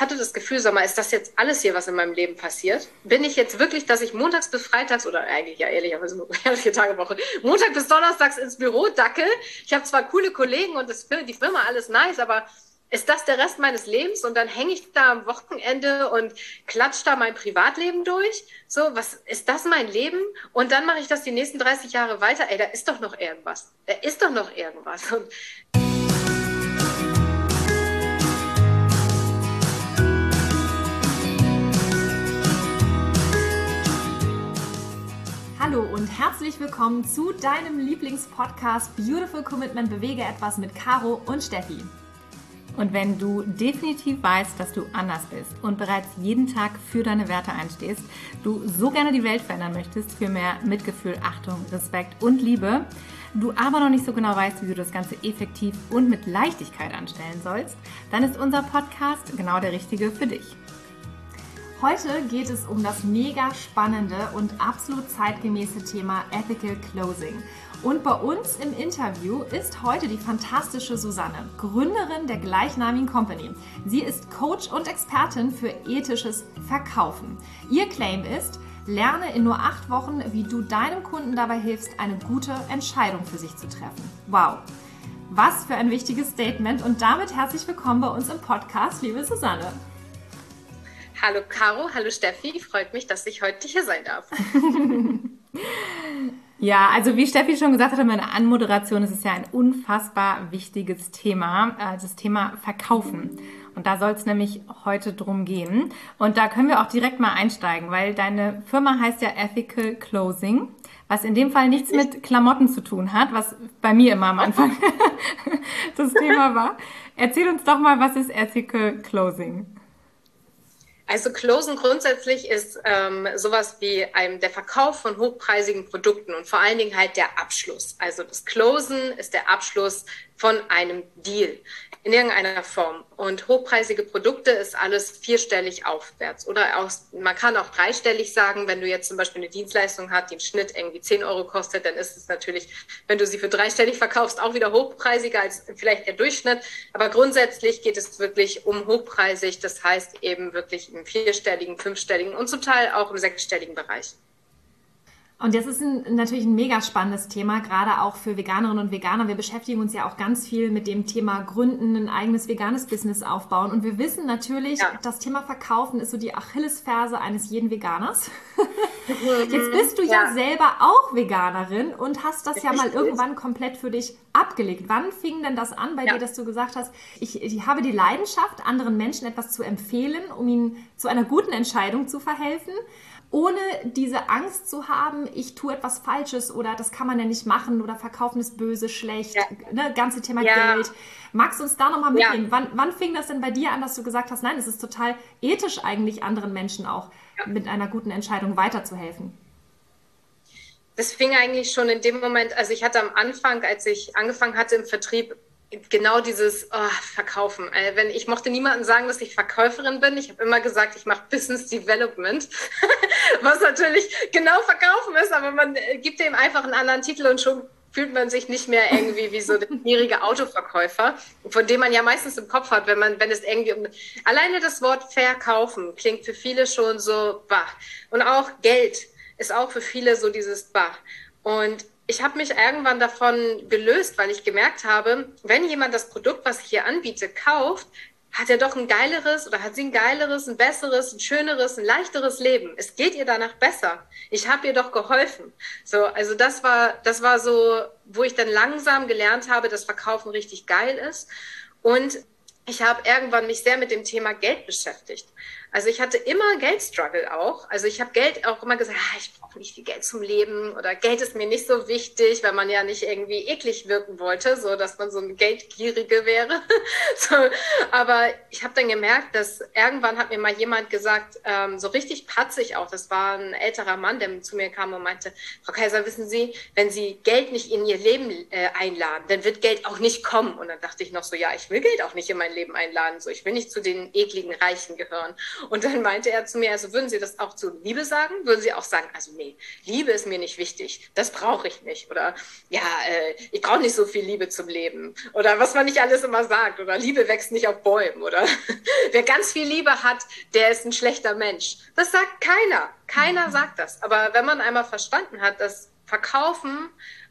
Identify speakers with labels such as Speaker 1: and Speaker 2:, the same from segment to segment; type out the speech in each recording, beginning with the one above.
Speaker 1: ich hatte das Gefühl, sag mal, ist das jetzt alles hier, was in meinem Leben passiert? Bin ich jetzt wirklich, dass ich montags bis freitags oder eigentlich ja ehrlicherweise nur vier Tage Woche, Montag bis donnerstags ins Büro dackel? Ich habe zwar coole Kollegen und das, die Firma alles nice, aber ist das der Rest meines Lebens und dann hänge ich da am Wochenende und klatsch da mein Privatleben durch? So, was ist das mein Leben? Und dann mache ich das die nächsten 30 Jahre weiter. Ey, da ist doch noch irgendwas. Da ist doch noch irgendwas. Und
Speaker 2: Hallo und herzlich willkommen zu deinem Lieblingspodcast Beautiful Commitment Bewege etwas mit Caro und Steffi. Und wenn du definitiv weißt, dass du anders bist und bereits jeden Tag für deine Werte einstehst, du so gerne die Welt verändern möchtest für mehr Mitgefühl, Achtung, Respekt und Liebe, du aber noch nicht so genau weißt, wie du das Ganze effektiv und mit Leichtigkeit anstellen sollst, dann ist unser Podcast genau der richtige für dich. Heute geht es um das mega spannende und absolut zeitgemäße Thema Ethical Closing. Und bei uns im Interview ist heute die fantastische Susanne, Gründerin der gleichnamigen Company. Sie ist Coach und Expertin für ethisches Verkaufen. Ihr Claim ist, lerne in nur acht Wochen, wie du deinem Kunden dabei hilfst, eine gute Entscheidung für sich zu treffen. Wow! Was für ein wichtiges Statement und damit herzlich willkommen bei uns im Podcast, liebe Susanne.
Speaker 1: Hallo Caro, hallo Steffi, freut mich, dass ich heute hier sein darf.
Speaker 2: ja, also wie Steffi schon gesagt hat in meiner Anmoderation, ist es ja ein unfassbar wichtiges Thema, äh, das Thema Verkaufen. Und da soll es nämlich heute drum gehen. Und da können wir auch direkt mal einsteigen, weil deine Firma heißt ja Ethical Closing, was in dem Fall nichts mit Klamotten zu tun hat, was bei mir immer am Anfang das Thema war. Erzähl uns doch mal, was ist Ethical Closing?
Speaker 1: Also Closen grundsätzlich ist ähm, sowas wie ein, der Verkauf von hochpreisigen Produkten und vor allen Dingen halt der Abschluss. Also das Closen ist der Abschluss von einem Deal in irgendeiner Form. Und hochpreisige Produkte ist alles vierstellig aufwärts. Oder auch, man kann auch dreistellig sagen, wenn du jetzt zum Beispiel eine Dienstleistung hast, die im Schnitt irgendwie 10 Euro kostet, dann ist es natürlich, wenn du sie für dreistellig verkaufst, auch wieder hochpreisiger als vielleicht der Durchschnitt. Aber grundsätzlich geht es wirklich um hochpreisig. Das heißt eben wirklich im vierstelligen, fünfstelligen und zum Teil auch im sechsstelligen Bereich.
Speaker 2: Und das ist ein, natürlich ein mega spannendes Thema, gerade auch für Veganerinnen und Veganer. Wir beschäftigen uns ja auch ganz viel mit dem Thema Gründen, ein eigenes veganes Business aufbauen. Und wir wissen natürlich, ja. das Thema Verkaufen ist so die Achillesferse eines jeden Veganers. Jetzt bist du ja. ja. selber auch Veganerin und hast das ja mal irgendwann komplett für dich abgelegt. Wann fing denn das an bei dir, dass du gesagt hast, ich, ich habe die Leidenschaft, anderen Menschen etwas zu empfehlen, um ihnen zu einer guten Entscheidung zu verhelfen? Ohne diese Angst zu haben, ich tue etwas Falsches oder das kann man ja nicht machen oder verkaufen ist böse, schlecht, ja. ne, ganze Thema ja. Geld. Magst du uns da nochmal mitnehmen? Ja. Wann, wann fing das denn bei dir an, dass du gesagt hast, nein, es ist total ethisch eigentlich anderen Menschen auch mit einer guten Entscheidung weiterzuhelfen?
Speaker 1: Das fing eigentlich schon in dem Moment, also ich hatte am Anfang, als ich angefangen hatte im Vertrieb, genau dieses oh, Verkaufen. Äh, wenn ich mochte niemanden sagen, dass ich Verkäuferin bin. Ich habe immer gesagt, ich mache Business Development, was natürlich genau Verkaufen ist, aber man äh, gibt dem einfach einen anderen Titel und schon fühlt man sich nicht mehr irgendwie wie so der schwierige Autoverkäufer, von dem man ja meistens im Kopf hat, wenn man, wenn es irgendwie um, alleine das Wort verkaufen klingt für viele schon so bah. Und auch Geld ist auch für viele so dieses bah. Und ich habe mich irgendwann davon gelöst, weil ich gemerkt habe, wenn jemand das Produkt, was ich hier anbiete, kauft, hat er doch ein geileres oder hat sie ein geileres, ein besseres, ein schöneres, ein leichteres Leben. Es geht ihr danach besser. Ich habe ihr doch geholfen. So, also das war, das war so, wo ich dann langsam gelernt habe, dass Verkaufen richtig geil ist. Und ich habe irgendwann mich sehr mit dem Thema Geld beschäftigt. Also ich hatte immer Geldstruggle auch. Also ich habe Geld auch immer gesagt, ah, ich brauche nicht viel Geld zum Leben oder Geld ist mir nicht so wichtig, weil man ja nicht irgendwie eklig wirken wollte, so dass man so ein Geldgierige wäre. so, aber ich habe dann gemerkt, dass irgendwann hat mir mal jemand gesagt, ähm, so richtig patzig auch, das war ein älterer Mann, der zu mir kam und meinte, Frau Kaiser, wissen Sie, wenn Sie Geld nicht in Ihr Leben äh, einladen, dann wird Geld auch nicht kommen. Und dann dachte ich noch so, ja, ich will Geld auch nicht in mein mein Leben einladen. So, ich will nicht zu den ekligen Reichen gehören. Und dann meinte er zu mir, also würden Sie das auch zu Liebe sagen? Würden Sie auch sagen, also nee, Liebe ist mir nicht wichtig, das brauche ich nicht. Oder ja, äh, ich brauche nicht so viel Liebe zum Leben. Oder was man nicht alles immer sagt. Oder Liebe wächst nicht auf Bäumen. Oder wer ganz viel Liebe hat, der ist ein schlechter Mensch. Das sagt keiner. Keiner mhm. sagt das. Aber wenn man einmal verstanden hat, dass Verkaufen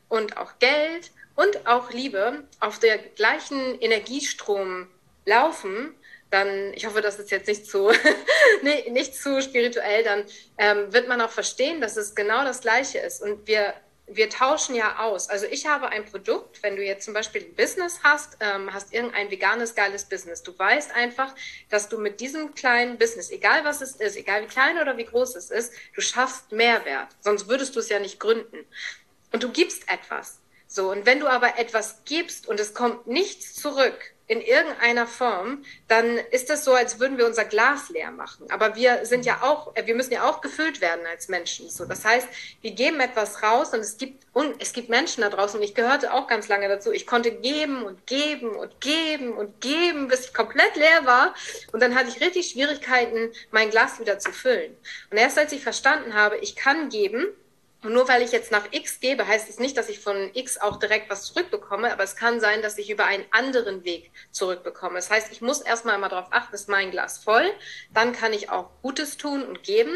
Speaker 1: und auch Geld und auch Liebe auf der gleichen Energiestrom laufen, dann, ich hoffe, das ist jetzt nicht zu, nicht zu spirituell, dann ähm, wird man auch verstehen, dass es genau das Gleiche ist. Und wir, wir tauschen ja aus. Also ich habe ein Produkt, wenn du jetzt zum Beispiel ein Business hast, ähm, hast irgendein veganes, geiles Business. Du weißt einfach, dass du mit diesem kleinen Business, egal was es ist, egal wie klein oder wie groß es ist, du schaffst Mehrwert. Sonst würdest du es ja nicht gründen. Und du gibst etwas. So, und wenn du aber etwas gibst und es kommt nichts zurück in irgendeiner Form, dann ist das so, als würden wir unser Glas leer machen. Aber wir sind ja auch, wir müssen ja auch gefüllt werden als Menschen. So, das heißt, wir geben etwas raus und es gibt, und es gibt Menschen da draußen und ich gehörte auch ganz lange dazu. Ich konnte geben und geben und geben und geben, bis ich komplett leer war. Und dann hatte ich richtig Schwierigkeiten, mein Glas wieder zu füllen. Und erst als ich verstanden habe, ich kann geben, und nur weil ich jetzt nach X gebe, heißt es nicht, dass ich von X auch direkt was zurückbekomme, aber es kann sein, dass ich über einen anderen Weg zurückbekomme. Das heißt, ich muss erstmal mal darauf achten, ist mein Glas voll, dann kann ich auch Gutes tun und geben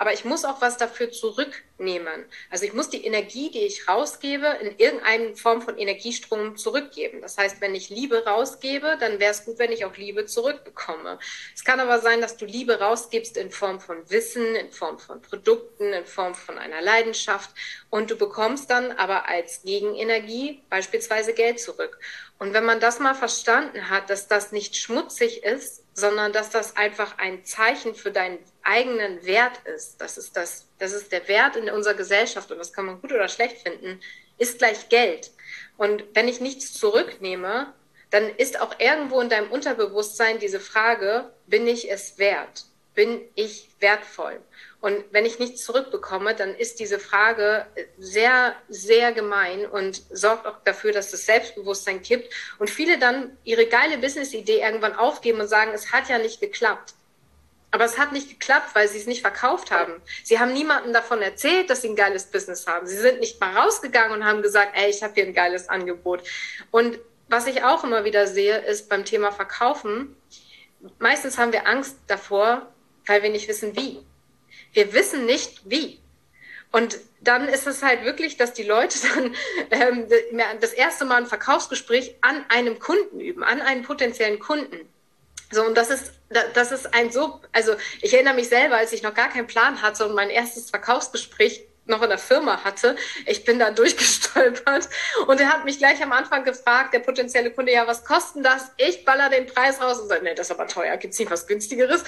Speaker 1: aber ich muss auch was dafür zurücknehmen. Also ich muss die Energie, die ich rausgebe, in irgendeine Form von Energiestrom zurückgeben. Das heißt, wenn ich Liebe rausgebe, dann wäre es gut, wenn ich auch Liebe zurückbekomme. Es kann aber sein, dass du Liebe rausgibst in Form von Wissen, in Form von Produkten, in Form von einer Leidenschaft und du bekommst dann aber als Gegenenergie beispielsweise Geld zurück. Und wenn man das mal verstanden hat, dass das nicht schmutzig ist, sondern dass das einfach ein Zeichen für deinen eigenen Wert ist, das ist das, das ist der Wert in unserer Gesellschaft und das kann man gut oder schlecht finden, ist gleich Geld. Und wenn ich nichts zurücknehme, dann ist auch irgendwo in deinem Unterbewusstsein diese Frage, bin ich es wert? Bin ich wertvoll? Und wenn ich nichts zurückbekomme, dann ist diese Frage sehr, sehr gemein und sorgt auch dafür, dass das Selbstbewusstsein kippt und viele dann ihre geile Business-Idee irgendwann aufgeben und sagen, es hat ja nicht geklappt. Aber es hat nicht geklappt, weil sie es nicht verkauft haben. Sie haben niemandem davon erzählt, dass sie ein geiles Business haben. Sie sind nicht mal rausgegangen und haben gesagt, ey, ich habe hier ein geiles Angebot. Und was ich auch immer wieder sehe, ist beim Thema Verkaufen, meistens haben wir Angst davor, weil wir nicht wissen, wie. Wir wissen nicht wie. Und dann ist es halt wirklich, dass die Leute dann ähm, das erste Mal ein Verkaufsgespräch an einem Kunden üben, an einen potenziellen Kunden. So, und das ist, das ist ein so, also ich erinnere mich selber, als ich noch gar keinen Plan hatte und mein erstes Verkaufsgespräch noch in der Firma hatte. Ich bin da durchgestolpert und er hat mich gleich am Anfang gefragt, der potenzielle Kunde, ja, was kostet das? Ich baller den Preis raus und sage, nee, das ist aber teuer, gibt's nicht was günstigeres?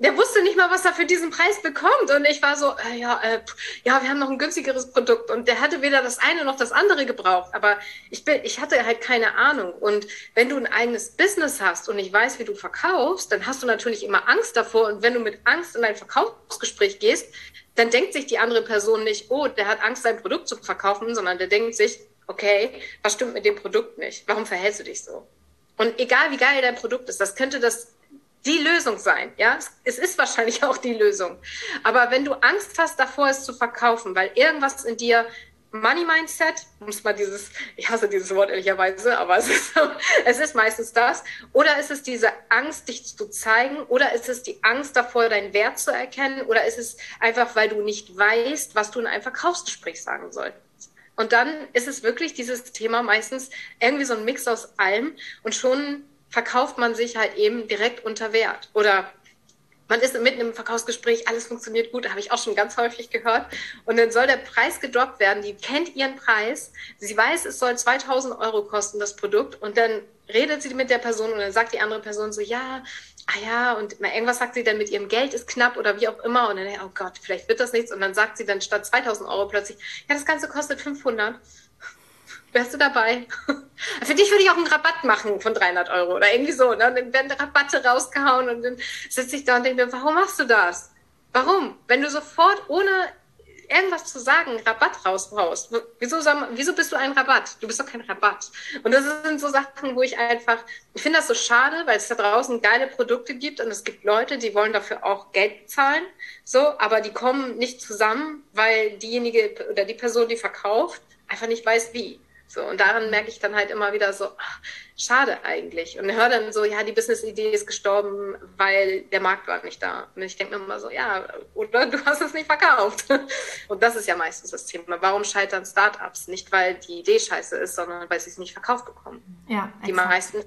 Speaker 1: Der wusste nicht mal, was er für diesen Preis bekommt. Und ich war so, äh, ja, äh, ja, wir haben noch ein günstigeres Produkt. Und der hatte weder das eine noch das andere gebraucht. Aber ich bin, ich hatte halt keine Ahnung. Und wenn du ein eigenes Business hast und nicht weißt, wie du verkaufst, dann hast du natürlich immer Angst davor. Und wenn du mit Angst in ein Verkaufsgespräch gehst, dann denkt sich die andere Person nicht, oh, der hat Angst, sein Produkt zu verkaufen, sondern der denkt sich, okay, was stimmt mit dem Produkt nicht? Warum verhältst du dich so? Und egal wie geil dein Produkt ist, das könnte das die Lösung sein. Ja, es ist wahrscheinlich auch die Lösung. Aber wenn du Angst hast davor, es zu verkaufen, weil irgendwas in dir Money Mindset, muss mal dieses, ich hasse dieses Wort ehrlicherweise, aber es ist, es ist meistens das. Oder ist es diese Angst, dich zu zeigen? Oder ist es die Angst davor, deinen Wert zu erkennen? Oder ist es einfach, weil du nicht weißt, was du in einem Verkaufsgespräch sagen sollst? Und dann ist es wirklich dieses Thema meistens irgendwie so ein Mix aus allem und schon verkauft man sich halt eben direkt unter Wert. Oder man ist mitten im Verkaufsgespräch, alles funktioniert gut, habe ich auch schon ganz häufig gehört. Und dann soll der Preis gedroppt werden. Die kennt ihren Preis. Sie weiß, es soll 2000 Euro kosten, das Produkt. Und dann redet sie mit der Person und dann sagt die andere Person so, ja, ah ja, und irgendwas sagt sie dann mit ihrem Geld ist knapp oder wie auch immer. Und dann, oh Gott, vielleicht wird das nichts. Und dann sagt sie dann statt 2000 Euro plötzlich, ja, das Ganze kostet 500 wärst du dabei? Für dich würde ich auch einen Rabatt machen von 300 Euro oder irgendwie so. Ne? Dann werden Rabatte rausgehauen und dann sitze ich da und denke mir, warum machst du das? Warum? Wenn du sofort ohne irgendwas zu sagen, Rabatt raushaust. Wieso, wieso bist du ein Rabatt? Du bist doch kein Rabatt. Und das sind so Sachen, wo ich einfach, ich finde das so schade, weil es da draußen geile Produkte gibt und es gibt Leute, die wollen dafür auch Geld bezahlen, so, aber die kommen nicht zusammen, weil diejenige oder die Person, die verkauft, einfach nicht weiß, wie. So, und daran merke ich dann halt immer wieder so, ach, schade eigentlich. Und höre dann so, ja, die Business-Idee ist gestorben, weil der Markt war nicht da. Und ich denke mir immer so, ja, oder du hast es nicht verkauft. Und das ist ja meistens das Thema. Warum scheitern Startups? Nicht, weil die Idee scheiße ist, sondern weil sie es nicht verkauft bekommen.
Speaker 2: Ja, exakt.
Speaker 1: Die meisten.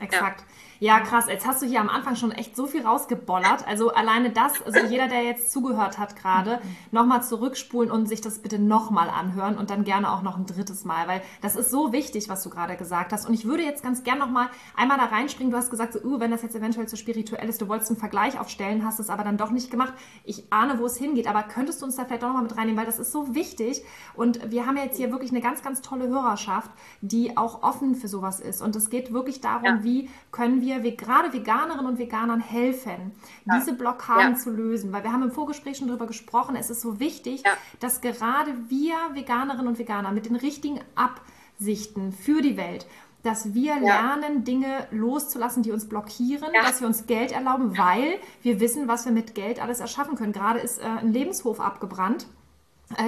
Speaker 2: Exakt. Ja. Ja, krass. Jetzt hast du hier am Anfang schon echt so viel rausgebollert. Also alleine das, also jeder, der jetzt zugehört hat gerade, nochmal zurückspulen und sich das bitte nochmal anhören und dann gerne auch noch ein drittes Mal, weil das ist so wichtig, was du gerade gesagt hast. Und ich würde jetzt ganz gerne nochmal einmal da reinspringen. Du hast gesagt, so, uh, wenn das jetzt eventuell zu spirituell ist, du wolltest einen Vergleich aufstellen, hast es aber dann doch nicht gemacht. Ich ahne, wo es hingeht, aber könntest du uns da vielleicht auch nochmal mit reinnehmen, weil das ist so wichtig. Und wir haben jetzt hier wirklich eine ganz, ganz tolle Hörerschaft, die auch offen für sowas ist. Und es geht wirklich darum, ja. wie können wir wir gerade Veganerinnen und Veganern helfen, ja. diese Blockaden ja. zu lösen. Weil wir haben im Vorgespräch schon darüber gesprochen, es ist so wichtig, ja. dass gerade wir Veganerinnen und Veganer mit den richtigen Absichten für die Welt, dass wir lernen, Dinge loszulassen, die uns blockieren, dass wir uns Geld erlauben, weil wir wissen, was wir mit Geld alles erschaffen können. Gerade ist äh, ein Lebenshof abgebrannt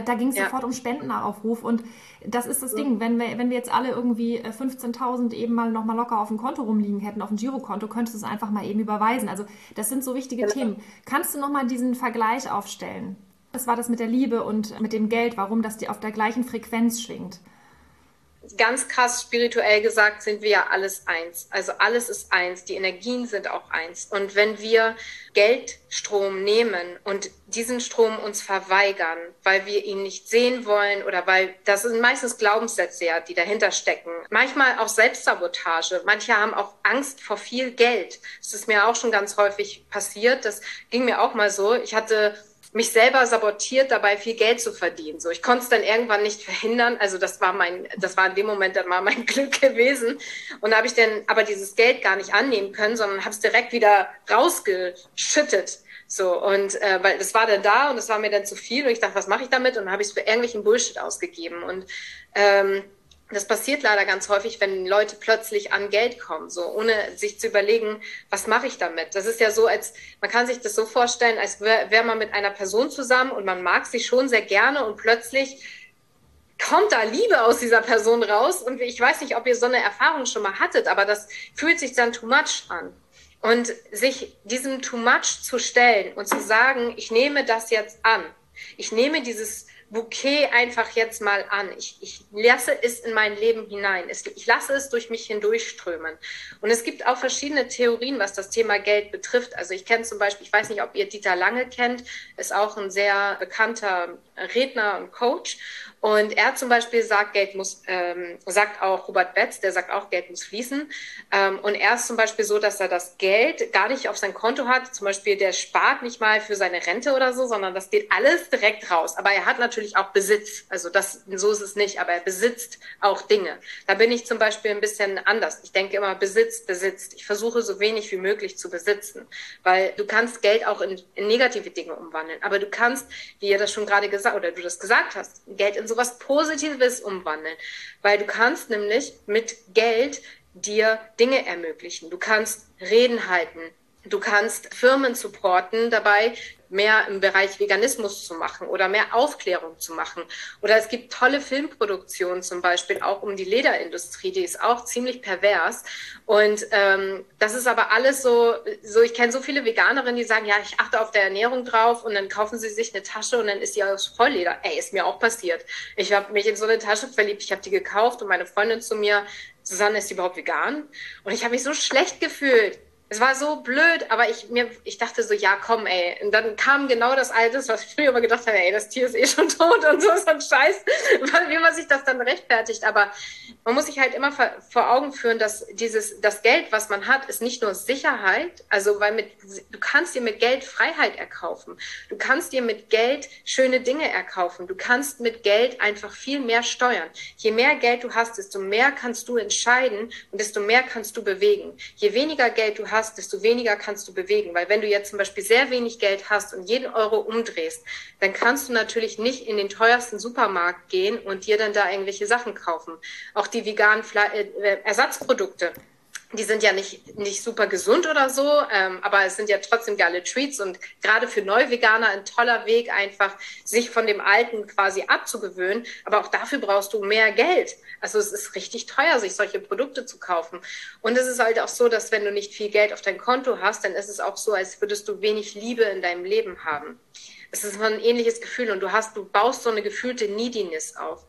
Speaker 2: da ging es ja. sofort um Spendenaufruf und das ist das ja. Ding. Wenn wir, wenn wir jetzt alle irgendwie 15.000 äh, eben mal noch mal locker auf dem Konto rumliegen hätten, auf dem Girokonto, könntest du es einfach mal eben überweisen. Also das sind so wichtige genau. Themen. Kannst du noch mal diesen Vergleich aufstellen? Was war das mit der Liebe und mit dem Geld? Warum das die auf der gleichen Frequenz schwingt?
Speaker 1: Ganz krass spirituell gesagt sind wir ja alles eins. Also alles ist eins. Die Energien sind auch eins. Und wenn wir Geldstrom nehmen und diesen Strom uns verweigern, weil wir ihn nicht sehen wollen oder weil das sind meistens Glaubenssätze, ja, die dahinter stecken. Manchmal auch Selbstsabotage. Manche haben auch Angst vor viel Geld. Das ist mir auch schon ganz häufig passiert. Das ging mir auch mal so. Ich hatte mich selber sabotiert, dabei viel Geld zu verdienen. So, ich konnte es dann irgendwann nicht verhindern. Also das war mein, das war in dem Moment dann mal mein Glück gewesen. Und da habe ich dann aber dieses Geld gar nicht annehmen können, sondern habe es direkt wieder rausgeschüttet. So und äh, weil das war dann da und es war mir dann zu viel und ich dachte, was mache ich damit? Und habe ich es für irgendwelchen Bullshit ausgegeben und ähm, das passiert leider ganz häufig, wenn Leute plötzlich an Geld kommen, so ohne sich zu überlegen, was mache ich damit. Das ist ja so, als man kann sich das so vorstellen, als wäre wär man mit einer Person zusammen und man mag sie schon sehr gerne und plötzlich kommt da Liebe aus dieser Person raus. Und ich weiß nicht, ob ihr so eine Erfahrung schon mal hattet, aber das fühlt sich dann too much an. Und sich diesem too much zu stellen und zu sagen, ich nehme das jetzt an. Ich nehme dieses Bouquet einfach jetzt mal an. Ich, ich lasse es in mein Leben hinein. Es, ich lasse es durch mich hindurchströmen. Und es gibt auch verschiedene Theorien, was das Thema Geld betrifft. Also ich kenne zum Beispiel, ich weiß nicht, ob ihr Dieter Lange kennt, ist auch ein sehr bekannter Redner und Coach. Und er zum Beispiel sagt, Geld muss, ähm, sagt auch Robert Betz, der sagt auch, Geld muss fließen. Ähm, und er ist zum Beispiel so, dass er das Geld gar nicht auf sein Konto hat. Zum Beispiel, der spart nicht mal für seine Rente oder so, sondern das geht alles direkt raus. Aber er hat natürlich auch Besitz. Also das, so ist es nicht, aber er besitzt auch Dinge. Da bin ich zum Beispiel ein bisschen anders. Ich denke immer, besitzt, besitzt. Ich versuche so wenig wie möglich zu besitzen, weil du kannst Geld auch in, in negative Dinge umwandeln. Aber du kannst, wie ihr das schon gerade gesagt, oder du das gesagt hast, Geld in in sowas Positives umwandeln. Weil du kannst nämlich mit Geld dir Dinge ermöglichen. Du kannst Reden halten. Du kannst Firmen supporten dabei, mehr im Bereich Veganismus zu machen oder mehr Aufklärung zu machen. Oder es gibt tolle Filmproduktionen zum Beispiel auch um die Lederindustrie, die ist auch ziemlich pervers. Und ähm, das ist aber alles so, so ich kenne so viele Veganerinnen, die sagen, ja, ich achte auf der Ernährung drauf und dann kaufen sie sich eine Tasche und dann ist sie aus Vollleder. Ey, ist mir auch passiert. Ich habe mich in so eine Tasche verliebt, ich habe die gekauft und meine Freundin zu mir, Susanne, ist die überhaupt vegan? Und ich habe mich so schlecht gefühlt es war so blöd, aber ich mir, ich dachte so, ja, komm, ey. Und dann kam genau das Altes, was ich früher immer gedacht habe, ey, das Tier ist eh schon tot und so ist ein Scheiß, wie man sich das dann rechtfertigt. Aber man muss sich halt immer vor Augen führen, dass dieses, das Geld, was man hat, ist nicht nur Sicherheit, also weil mit, du kannst dir mit Geld Freiheit erkaufen. Du kannst dir mit Geld schöne Dinge erkaufen. Du kannst mit Geld einfach viel mehr steuern. Je mehr Geld du hast, desto mehr kannst du entscheiden und desto mehr kannst du bewegen. Je weniger Geld du hast, hast, desto weniger kannst du bewegen. Weil wenn du jetzt zum Beispiel sehr wenig Geld hast und jeden Euro umdrehst, dann kannst du natürlich nicht in den teuersten Supermarkt gehen und dir dann da irgendwelche Sachen kaufen. Auch die veganen Fle äh, Ersatzprodukte die sind ja nicht, nicht super gesund oder so, ähm, aber es sind ja trotzdem geile Treats und gerade für Neuveganer ein toller Weg, einfach sich von dem Alten quasi abzugewöhnen. Aber auch dafür brauchst du mehr Geld. Also es ist richtig teuer, sich solche Produkte zu kaufen. Und es ist halt auch so, dass wenn du nicht viel Geld auf dein Konto hast, dann ist es auch so, als würdest du wenig Liebe in deinem Leben haben. Es ist ein ähnliches Gefühl und du hast, du baust so eine gefühlte Neediness auf.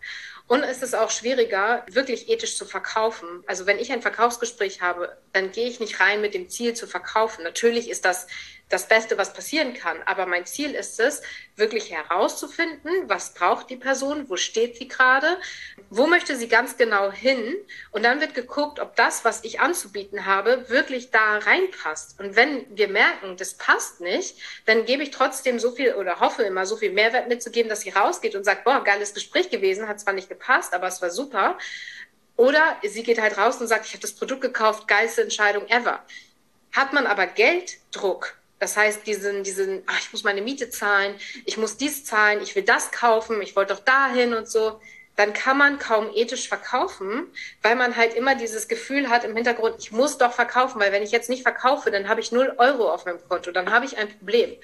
Speaker 1: Und es ist auch schwieriger, wirklich ethisch zu verkaufen. Also wenn ich ein Verkaufsgespräch habe, dann gehe ich nicht rein mit dem Ziel zu verkaufen. Natürlich ist das das Beste, was passieren kann. Aber mein Ziel ist es, wirklich herauszufinden, was braucht die Person, wo steht sie gerade, wo möchte sie ganz genau hin. Und dann wird geguckt, ob das, was ich anzubieten habe, wirklich da reinpasst. Und wenn wir merken, das passt nicht, dann gebe ich trotzdem so viel oder hoffe immer so viel Mehrwert mitzugeben, dass sie rausgeht und sagt, boah, geiles Gespräch gewesen, hat zwar nicht gepasst, aber es war super. Oder sie geht halt raus und sagt, ich habe das Produkt gekauft, geilste Entscheidung ever. Hat man aber Gelddruck, das heißt, diesen, diesen, ach, ich muss meine Miete zahlen, ich muss dies zahlen, ich will das kaufen, ich wollte doch dahin und so, dann kann man kaum ethisch verkaufen, weil man halt immer dieses Gefühl hat im Hintergrund, ich muss doch verkaufen, weil wenn ich jetzt nicht verkaufe, dann habe ich null Euro auf meinem Konto, dann habe ich ein Problem.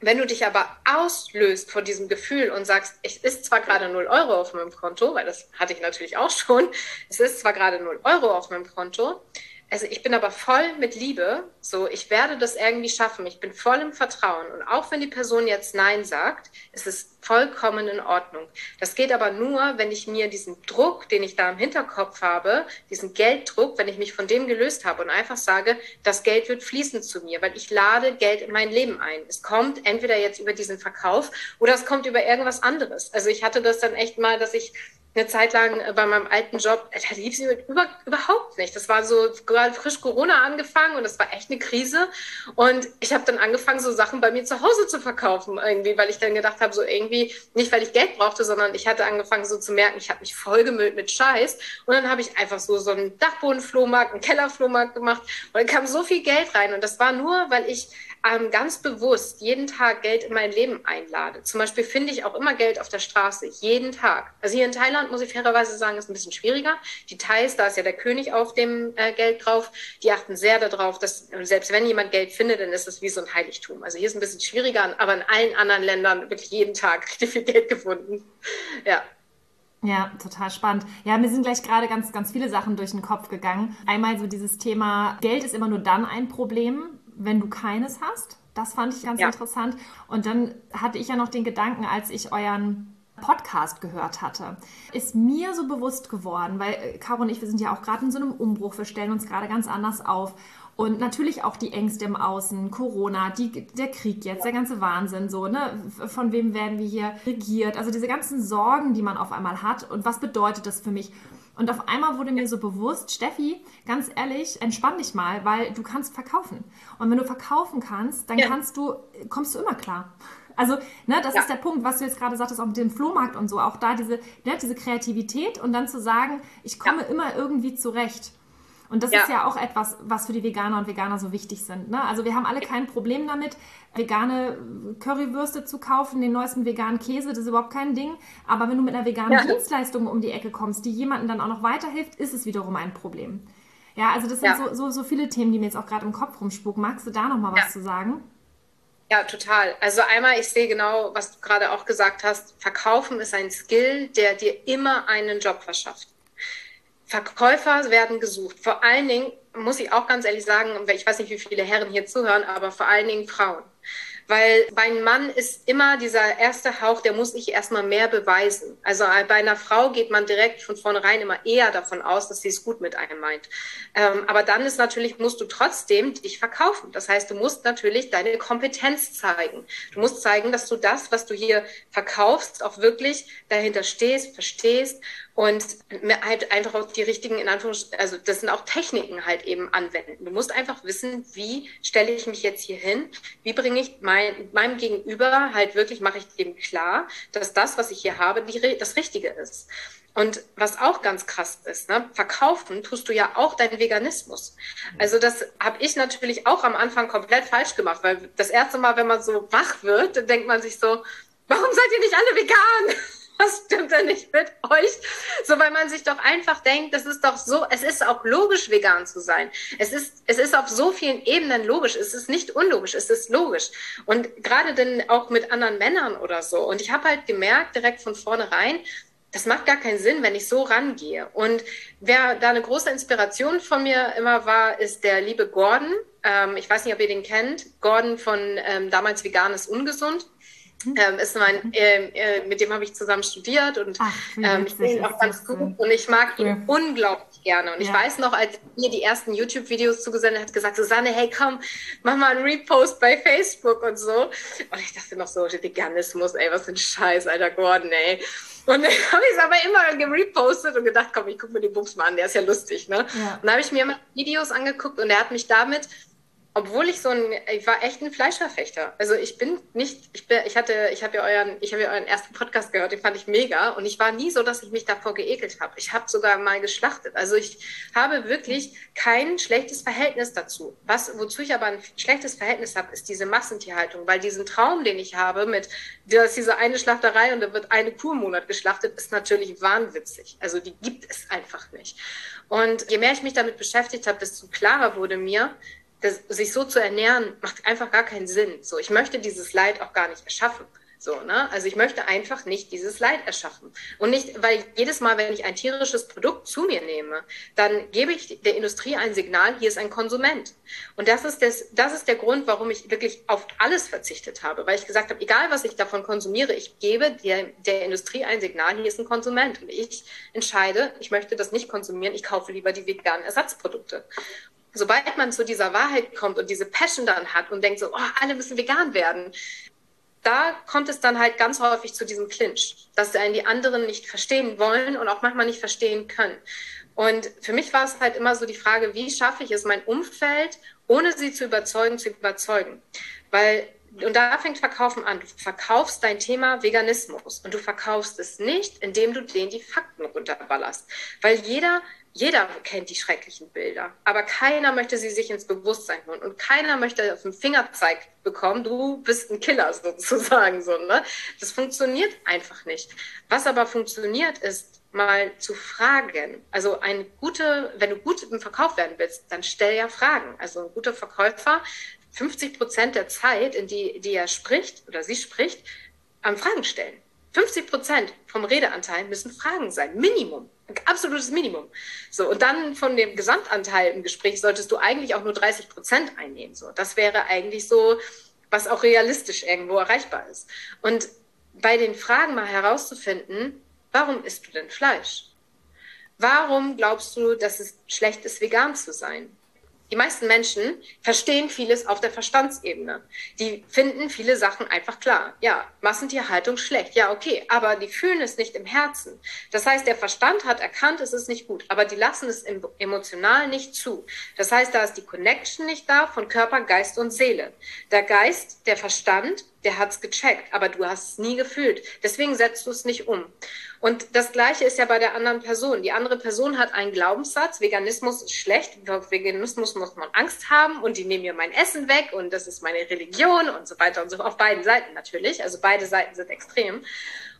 Speaker 1: Wenn du dich aber auslöst von diesem Gefühl und sagst, es ist zwar gerade null Euro auf meinem Konto, weil das hatte ich natürlich auch schon, es ist zwar gerade null Euro auf meinem Konto, also ich bin aber voll mit Liebe, so ich werde das irgendwie schaffen. Ich bin voll im Vertrauen und auch wenn die Person jetzt nein sagt, ist es vollkommen in Ordnung. Das geht aber nur, wenn ich mir diesen Druck, den ich da im Hinterkopf habe, diesen Gelddruck, wenn ich mich von dem gelöst habe und einfach sage, das Geld wird fließen zu mir, weil ich lade Geld in mein Leben ein. Es kommt entweder jetzt über diesen Verkauf oder es kommt über irgendwas anderes. Also ich hatte das dann echt mal, dass ich eine Zeit lang äh, bei meinem alten Job, da lief sie über, überhaupt nicht. Das war so gerade frisch Corona angefangen und das war echt eine Krise. Und ich habe dann angefangen, so Sachen bei mir zu Hause zu verkaufen irgendwie, weil ich dann gedacht habe, so irgendwie, nicht weil ich Geld brauchte, sondern ich hatte angefangen so zu merken, ich habe mich vollgemüllt mit Scheiß. Und dann habe ich einfach so, so einen Dachbodenflohmarkt, einen Kellerflohmarkt gemacht und dann kam so viel Geld rein. Und das war nur, weil ich ähm, ganz bewusst jeden Tag Geld in mein Leben einlade. Zum Beispiel finde ich auch immer Geld auf der Straße, jeden Tag. Also hier in Thailand muss ich fairerweise sagen, ist ein bisschen schwieriger. Die Thais, da ist ja der König auf dem äh, Geld drauf, die achten sehr darauf, dass selbst wenn jemand Geld findet, dann ist das wie so ein Heiligtum. Also hier ist ein bisschen schwieriger, aber in allen anderen Ländern wirklich jeden Tag richtig viel Geld gefunden. Ja.
Speaker 2: Ja, total spannend. Ja, mir sind gleich gerade ganz, ganz viele Sachen durch den Kopf gegangen. Einmal so dieses Thema, Geld ist immer nur dann ein Problem, wenn du keines hast. Das fand ich ganz ja. interessant. Und dann hatte ich ja noch den Gedanken, als ich euren Podcast gehört hatte, ist mir so bewusst geworden, weil äh, Caro und ich, wir sind ja auch gerade in so einem Umbruch, wir stellen uns gerade ganz anders auf. Und natürlich auch die Ängste im Außen, Corona, die, der Krieg jetzt, der ganze Wahnsinn, so, ne? Von wem werden wir hier regiert? Also diese ganzen Sorgen, die man auf einmal hat. Und was bedeutet das für mich? Und auf einmal wurde mir so bewusst, Steffi, ganz ehrlich, entspann dich mal, weil du kannst verkaufen. Und wenn du verkaufen kannst, dann ja. kannst du, kommst du immer klar. Also, ne, das ja. ist der Punkt, was du jetzt gerade sagtest, auch mit dem Flohmarkt und so, auch da diese, ne, diese Kreativität und dann zu sagen, ich komme ja. immer irgendwie zurecht. Und das ja. ist ja auch etwas, was für die Veganer und Veganer so wichtig sind. Ne? Also wir haben alle kein Problem damit, vegane Currywürste zu kaufen, den neuesten veganen Käse, das ist überhaupt kein Ding. Aber wenn du mit einer veganen ja. Dienstleistung um die Ecke kommst, die jemandem dann auch noch weiterhilft, ist es wiederum ein Problem. Ja, also das sind ja. so, so, so viele Themen, die mir jetzt auch gerade im Kopf rumspucken. Magst du da noch mal was zu sagen?
Speaker 1: Ja, total. Also einmal, ich sehe genau, was du gerade auch gesagt hast. Verkaufen ist ein Skill, der dir immer einen Job verschafft. Verkäufer werden gesucht. Vor allen Dingen muss ich auch ganz ehrlich sagen, ich weiß nicht, wie viele Herren hier zuhören, aber vor allen Dingen Frauen. Weil bei einem Mann ist immer dieser erste Hauch, der muss ich erstmal mehr beweisen. Also bei einer Frau geht man direkt von vornherein immer eher davon aus, dass sie es gut mit einem meint. Ähm, aber dann ist natürlich, musst du trotzdem dich verkaufen. Das heißt, du musst natürlich deine Kompetenz zeigen. Du musst zeigen, dass du das, was du hier verkaufst, auch wirklich dahinter stehst, verstehst und halt einfach auch die richtigen, in Anführungszeichen, also das sind auch Techniken halt eben anwenden. Du musst einfach wissen, wie stelle ich mich jetzt hier hin, wie bringe ich mein, meinem Gegenüber halt wirklich, mache ich dem klar, dass das, was ich hier habe, die, das Richtige ist. Und was auch ganz krass ist, ne, verkaufen tust du ja auch deinen Veganismus. Also das habe ich natürlich auch am Anfang komplett falsch gemacht, weil das erste Mal, wenn man so wach wird, dann denkt man sich so, warum seid ihr nicht alle vegan? Was stimmt denn nicht mit euch? So, weil man sich doch einfach denkt, das ist doch so, es ist auch logisch, vegan zu sein. Es ist, es ist auf so vielen Ebenen logisch. Es ist nicht unlogisch, es ist logisch. Und gerade dann auch mit anderen Männern oder so. Und ich habe halt gemerkt, direkt von vornherein, das macht gar keinen Sinn, wenn ich so rangehe. Und wer da eine große Inspiration von mir immer war, ist der liebe Gordon. Ähm, ich weiß nicht, ob ihr den kennt. Gordon von ähm, damals Veganes Ungesund. Mhm. Ähm, ist mein, äh, äh, mit dem habe ich zusammen studiert und Ach, ähm, ich bin auch ganz gut und ich mag ihn ja. unglaublich gerne. Und ja. ich weiß noch, als mir die ersten YouTube-Videos zugesendet hat, gesagt, Susanne, hey komm, mach mal einen Repost bei Facebook und so. Und ich dachte noch so, Veganismus, ey, was für ein Scheiß, alter Gordon, ey. Und dann habe ich es aber immer gerepostet und gedacht, komm, ich gucke mir den Bums mal an, der ist ja lustig, ne? Ja. Und dann habe ich mir immer Videos angeguckt und er hat mich damit obwohl ich so ein, ich war echt ein Fleischverfechter. Also ich bin nicht, ich bin, ich hatte, ich habe ja euren, ich habe ja euren ersten Podcast gehört, den fand ich mega und ich war nie so, dass ich mich davor geekelt habe. Ich habe sogar mal geschlachtet. Also ich habe wirklich kein schlechtes Verhältnis dazu. Was, wozu ich aber ein schlechtes Verhältnis habe, ist diese Massentierhaltung, weil diesen Traum, den ich habe mit, dass diese eine Schlachterei und da wird eine Kuh im Monat geschlachtet, ist natürlich wahnwitzig. Also die gibt es einfach nicht. Und je mehr ich mich damit beschäftigt habe, desto klarer wurde mir, das, sich so zu ernähren, macht einfach gar keinen Sinn. So, ich möchte dieses Leid auch gar nicht erschaffen. So, ne? Also ich möchte einfach nicht dieses Leid erschaffen. Und nicht, weil jedes Mal, wenn ich ein tierisches Produkt zu mir nehme, dann gebe ich der Industrie ein Signal, hier ist ein Konsument. Und das ist, das, das ist der Grund, warum ich wirklich auf alles verzichtet habe. Weil ich gesagt habe, egal was ich davon konsumiere, ich gebe der, der Industrie ein Signal, hier ist ein Konsument. Und ich entscheide, ich möchte das nicht konsumieren, ich kaufe lieber die veganen Ersatzprodukte sobald man zu dieser Wahrheit kommt und diese Passion dann hat und denkt so, oh, alle müssen vegan werden, da kommt es dann halt ganz häufig zu diesem Clinch, dass einen die anderen nicht verstehen wollen und auch manchmal nicht verstehen können. Und für mich war es halt immer so die Frage, wie schaffe ich es, mein Umfeld, ohne sie zu überzeugen, zu überzeugen? Weil, und da fängt Verkaufen an. Du verkaufst dein Thema Veganismus und du verkaufst es nicht, indem du denen die Fakten runterballerst. Weil jeder jeder kennt die schrecklichen Bilder, aber keiner möchte sie sich ins Bewusstsein holen und keiner möchte auf den Fingerzeig bekommen, du bist ein Killer sozusagen so, ne? Das funktioniert einfach nicht. Was aber funktioniert ist, mal zu fragen. Also eine gute, wenn du gut im Verkauf werden willst, dann stell ja Fragen. Also ein guter Verkäufer, 50 Prozent der Zeit, in die, die er spricht oder sie spricht, am Fragen stellen. 50 Prozent vom Redeanteil müssen Fragen sein, Minimum, ein absolutes Minimum. So und dann von dem Gesamtanteil im Gespräch solltest du eigentlich auch nur 30 Prozent einnehmen. So, das wäre eigentlich so, was auch realistisch irgendwo erreichbar ist. Und bei den Fragen mal herauszufinden, warum isst du denn Fleisch? Warum glaubst du, dass es schlecht ist, vegan zu sein? Die meisten Menschen verstehen vieles auf der Verstandsebene. Die finden viele Sachen einfach klar. Ja, Massentierhaltung schlecht. Ja, okay. Aber die fühlen es nicht im Herzen. Das heißt, der Verstand hat erkannt, es ist nicht gut. Aber die lassen es emotional nicht zu. Das heißt, da ist die Connection nicht da von Körper, Geist und Seele. Der Geist, der Verstand, der hat's gecheckt, aber du hast es nie gefühlt. Deswegen setzt du es nicht um. Und das Gleiche ist ja bei der anderen Person. Die andere Person hat einen Glaubenssatz, Veganismus ist schlecht, auf Veganismus muss man Angst haben und die nehmen mir mein Essen weg und das ist meine Religion und so weiter und so auf beiden Seiten natürlich. Also beide Seiten sind extrem.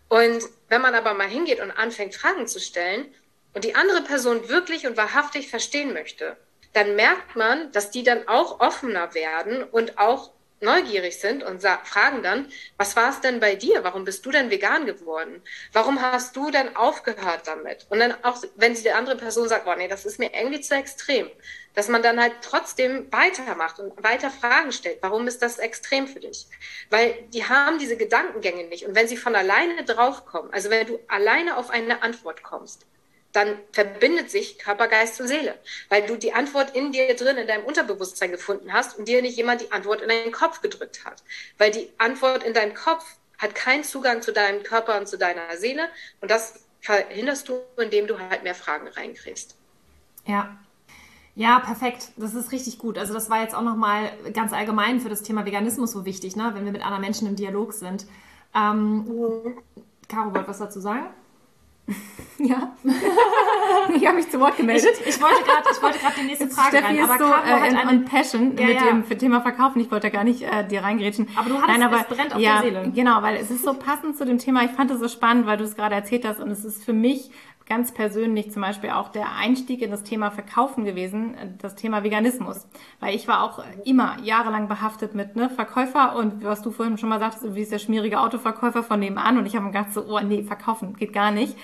Speaker 1: Und wenn man aber mal hingeht und anfängt, Fragen zu stellen und die andere Person wirklich und wahrhaftig verstehen möchte, dann merkt man, dass die dann auch offener werden und auch neugierig sind und fragen dann, was war es denn bei dir? Warum bist du denn vegan geworden? Warum hast du denn aufgehört damit? Und dann auch, wenn die andere Person sagt, boah, nee, das ist mir irgendwie zu extrem, dass man dann halt trotzdem weitermacht und weiter Fragen stellt. Warum ist das extrem für dich? Weil die haben diese Gedankengänge nicht. Und wenn sie von alleine draufkommen, also wenn du alleine auf eine Antwort kommst, dann verbindet sich Körper, Geist und Seele, weil du die Antwort in dir drin, in deinem Unterbewusstsein gefunden hast und dir nicht jemand die Antwort in deinen Kopf gedrückt hat. Weil die Antwort in deinem Kopf hat keinen Zugang zu deinem Körper und zu deiner Seele und das verhinderst du, indem du halt mehr Fragen reinkriegst.
Speaker 2: Ja. Ja, perfekt. Das ist richtig gut. Also das war jetzt auch nochmal ganz allgemein für das Thema Veganismus so wichtig, ne? wenn wir mit anderen Menschen im Dialog sind. Ähm, mhm. Caro wollte was dazu sagen?
Speaker 3: Ja. ich habe mich zu Wort gemeldet.
Speaker 2: Ich, ich wollte gerade die nächste Frage
Speaker 3: Steffi rein. Aber so, Caro äh, hat eine, on Passion ja, mit ja. dem Thema Verkaufen. Ich wollte da gar nicht äh, dir reingrätschen.
Speaker 2: Aber du hast Nein, aber, es brennt auf ja, der Seele.
Speaker 3: Genau, weil es ist so passend zu dem Thema. Ich fand es so spannend, weil du es gerade erzählt hast. Und es ist für mich ganz persönlich zum Beispiel auch der Einstieg in das Thema Verkaufen gewesen, das Thema Veganismus. Weil ich war auch immer jahrelang behaftet mit ne, Verkäufer und was du vorhin schon mal sagtest, wie ist der schmierige Autoverkäufer von nebenan und ich habe mir gedacht so, oh nee, verkaufen geht gar nicht.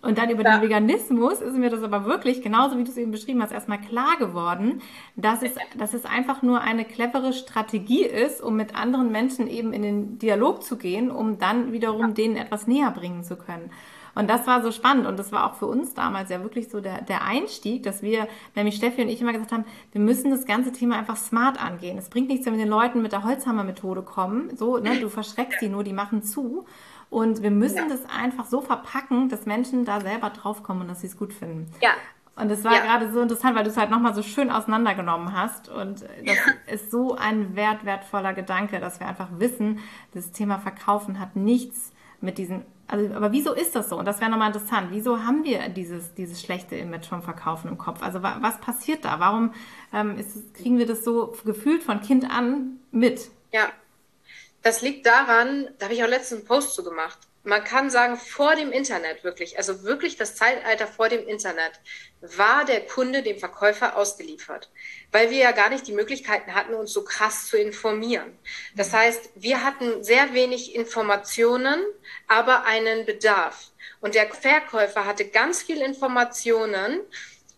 Speaker 3: Und dann über ja. den Veganismus ist mir das aber wirklich, genauso wie du es eben beschrieben hast, erstmal klar geworden, dass es, dass es einfach nur eine clevere Strategie ist, um mit anderen Menschen eben in den Dialog zu gehen, um dann wiederum ja. denen etwas näher bringen zu können. Und das war so spannend und das war auch für uns damals ja wirklich so der, der Einstieg, dass wir, nämlich Steffi und ich immer gesagt haben, wir müssen das ganze Thema einfach smart angehen. Es bringt nichts, wenn wir den Leuten mit der Holzhammer-Methode kommen. So, ne, du verschreckst die nur, die machen zu. Und wir müssen ja. das einfach so verpacken, dass Menschen da selber draufkommen und dass sie es gut finden.
Speaker 1: Ja.
Speaker 3: Und es war ja. gerade so interessant, weil du es halt nochmal so schön auseinandergenommen hast. Und das ja. ist so ein wert, wertvoller Gedanke, dass wir einfach wissen, das Thema Verkaufen hat nichts mit diesen also, aber wieso ist das so? Und das wäre nochmal interessant. Wieso haben wir dieses, dieses schlechte Image vom Verkaufen im Kopf? Also wa was passiert da? Warum ähm, ist, kriegen wir das so gefühlt von Kind an mit?
Speaker 1: Ja, das liegt daran, da habe ich auch letztens einen Post zu gemacht man kann sagen, vor dem Internet wirklich, also wirklich das Zeitalter vor dem Internet, war der Kunde dem Verkäufer ausgeliefert, weil wir ja gar nicht die Möglichkeiten hatten, uns so krass zu informieren. Das heißt, wir hatten sehr wenig Informationen, aber einen Bedarf. Und der Verkäufer hatte ganz viel Informationen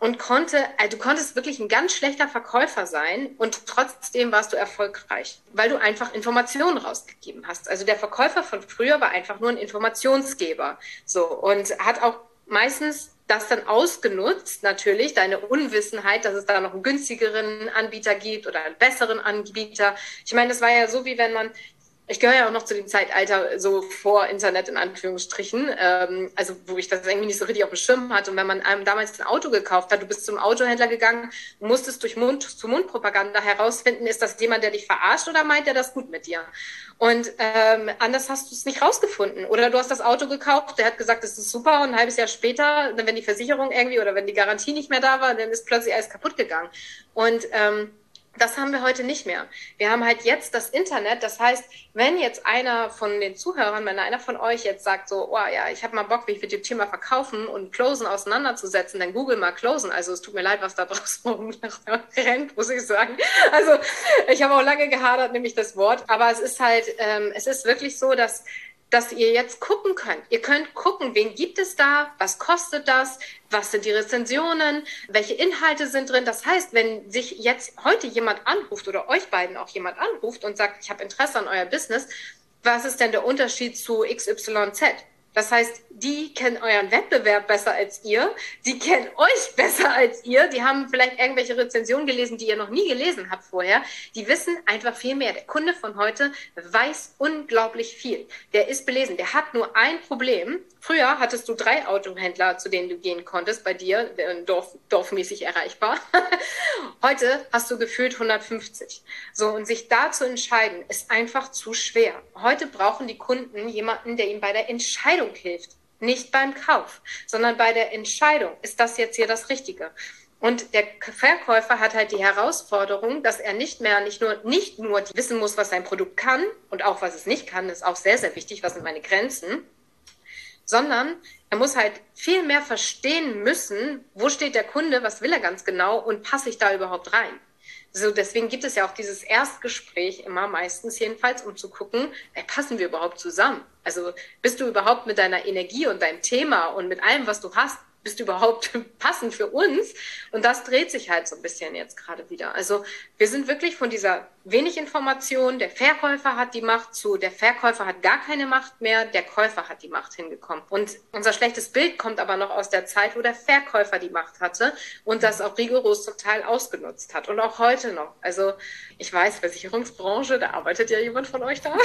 Speaker 1: und konnte, also du konntest wirklich ein ganz schlechter Verkäufer sein und trotzdem warst du erfolgreich, weil du einfach Informationen rausgegeben hast. Also der Verkäufer von früher war einfach nur ein Informationsgeber. So und hat auch meistens das dann ausgenutzt, natürlich, deine Unwissenheit, dass es da noch einen günstigeren Anbieter gibt oder einen besseren Anbieter. Ich meine, das war ja so, wie wenn man ich gehöre ja auch noch zu dem Zeitalter so vor Internet in Anführungsstrichen, ähm, also wo ich das irgendwie nicht so richtig auf dem Schirm hatte. Und wenn man einem damals ein Auto gekauft hat, du bist zum Autohändler gegangen, musstest durch Mund-zu-Mund-Propaganda herausfinden, ist das jemand, der dich verarscht oder meint der das gut mit dir? Und ähm, anders hast du es nicht rausgefunden. Oder du hast das Auto gekauft, der hat gesagt, es ist super und ein halbes Jahr später, wenn die Versicherung irgendwie oder wenn die Garantie nicht mehr da war, dann ist plötzlich alles kaputt gegangen. Und ähm, das haben wir heute nicht mehr. Wir haben halt jetzt das Internet. Das heißt, wenn jetzt einer von den Zuhörern, wenn einer von euch jetzt sagt so, oh ja, ich habe mal Bock, mich mit dem Thema Verkaufen und Closen auseinanderzusetzen, dann google mal Closen. Also es tut mir leid, was da draußen rennt, muss ich sagen. Also ich habe auch lange gehadert, nämlich das Wort. Aber es ist halt, ähm, es ist wirklich so, dass dass ihr jetzt gucken könnt. Ihr könnt gucken, wen gibt es da, was kostet das, was sind die Rezensionen, welche Inhalte sind drin. Das heißt, wenn sich jetzt heute jemand anruft oder euch beiden auch jemand anruft und sagt, ich habe Interesse an euer Business, was ist denn der Unterschied zu XYZ? Das heißt, die kennen euren Wettbewerb besser als ihr, die kennen euch besser als ihr, die haben vielleicht irgendwelche Rezensionen gelesen, die ihr noch nie gelesen habt vorher. Die wissen einfach viel mehr. Der Kunde von heute weiß unglaublich viel. Der ist belesen. Der hat nur ein Problem. Früher hattest du drei Autohändler, zu denen du gehen konntest, bei dir, Dorf, dorfmäßig erreichbar. heute hast du gefühlt 150. So, und sich da zu entscheiden, ist einfach zu schwer. Heute brauchen die Kunden jemanden, der ihnen bei der Entscheidung hilft nicht beim Kauf, sondern bei der Entscheidung, ist das jetzt hier das Richtige? Und der Verkäufer hat halt die Herausforderung, dass er nicht mehr, nicht nur, nicht nur wissen muss, was sein Produkt kann und auch was es nicht kann, ist auch sehr, sehr wichtig, was sind meine Grenzen, sondern er muss halt viel mehr verstehen müssen, wo steht der Kunde, was will er ganz genau und passe ich da überhaupt rein? So, deswegen gibt es ja auch dieses Erstgespräch immer meistens jedenfalls, um zu gucken, ey, passen wir überhaupt zusammen? Also bist du überhaupt mit deiner Energie und deinem Thema und mit allem, was du hast, bist du überhaupt passend für uns? Und das dreht sich halt so ein bisschen jetzt gerade wieder. Also wir sind wirklich von dieser wenig Informationen, der Verkäufer hat die Macht zu, der Verkäufer hat gar keine Macht mehr, der Käufer hat die Macht hingekommen. Und unser schlechtes Bild kommt aber noch aus der Zeit, wo der Verkäufer die Macht hatte und das auch rigoros zum Teil ausgenutzt hat und auch heute noch. Also ich weiß, Versicherungsbranche, da arbeitet ja jemand von euch da.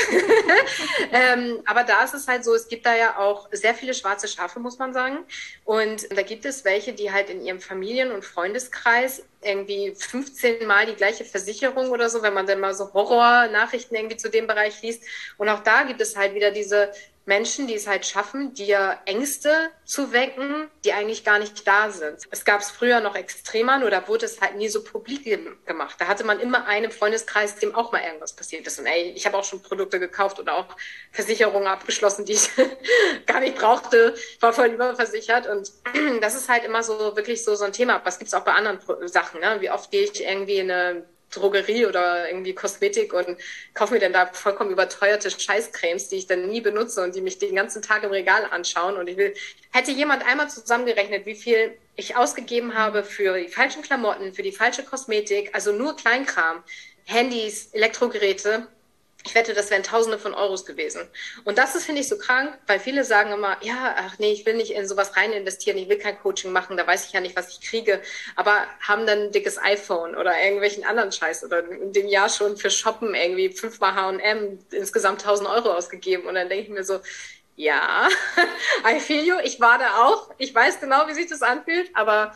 Speaker 1: ähm, aber da ist es halt so, es gibt da ja auch sehr viele schwarze Schafe, muss man sagen. Und da gibt es welche, die halt in ihrem Familien- und Freundeskreis irgendwie 15 Mal die gleiche Versicherung oder so, wenn man dann mal so Horror-Nachrichten irgendwie zu dem Bereich liest. Und auch da gibt es halt wieder diese Menschen, die es halt schaffen, dir Ängste zu wecken, die eigentlich gar nicht da sind. Es gab es früher noch extremer, nur da wurde es halt nie so publik gemacht. Da hatte man immer einen Freundeskreis, dem auch mal irgendwas passiert ist. Und ey, ich habe auch schon Produkte gekauft oder auch Versicherungen abgeschlossen, die ich gar nicht brauchte, war voll überversichert. Und das ist halt immer so wirklich so, so ein Thema. Was gibt's auch bei anderen Sachen? Ne? Wie oft gehe ich irgendwie in eine Drogerie oder irgendwie Kosmetik und kaufe mir dann da vollkommen überteuerte Scheißcremes, die ich dann nie benutze und die mich den ganzen Tag im Regal anschauen. Und ich will, hätte jemand einmal zusammengerechnet, wie viel ich ausgegeben habe für die falschen Klamotten, für die falsche Kosmetik, also nur Kleinkram, Handys, Elektrogeräte, ich wette, das wären Tausende von Euros gewesen. Und das ist, finde ich, so krank, weil viele sagen immer, ja, ach nee, ich will nicht in sowas rein investieren, ich will kein Coaching machen, da weiß ich ja nicht, was ich kriege, aber haben dann ein dickes iPhone oder irgendwelchen anderen Scheiß oder in dem Jahr schon für Shoppen irgendwie fünfmal H&M insgesamt 1000 Euro ausgegeben. Und dann denke ich mir so, ja, I feel you, ich war da auch, ich weiß genau, wie sich das anfühlt, aber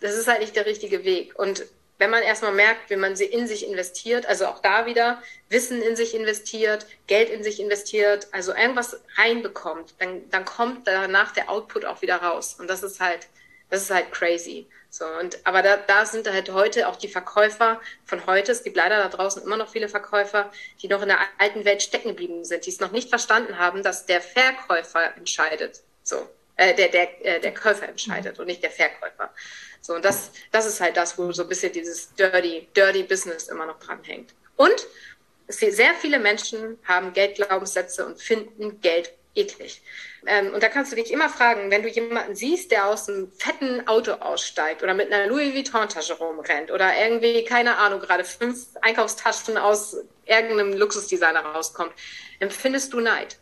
Speaker 1: das ist halt nicht der richtige Weg. Und wenn man erstmal merkt, wie man sie in sich investiert, also auch da wieder Wissen in sich investiert, Geld in sich investiert, also irgendwas reinbekommt, dann, dann kommt danach der Output auch wieder raus. Und das ist halt, das ist halt crazy. So, und, aber da, da sind halt heute auch die Verkäufer von heute. Es gibt leider da draußen immer noch viele Verkäufer, die noch in der alten Welt stecken geblieben sind, die es noch nicht verstanden haben, dass der Verkäufer entscheidet. So, äh, der, der, äh, der Käufer entscheidet und nicht der Verkäufer. So, und das, das ist halt das, wo so ein bisschen dieses Dirty, Dirty Business immer noch dranhängt. Und sehr viele Menschen haben Geldglaubenssätze und finden Geld eklig. Ähm, und da kannst du dich immer fragen, wenn du jemanden siehst, der aus einem fetten Auto aussteigt oder mit einer Louis Vuitton-Tasche rumrennt oder irgendwie, keine Ahnung, gerade fünf Einkaufstaschen aus irgendeinem Luxusdesigner rauskommt, empfindest du Neid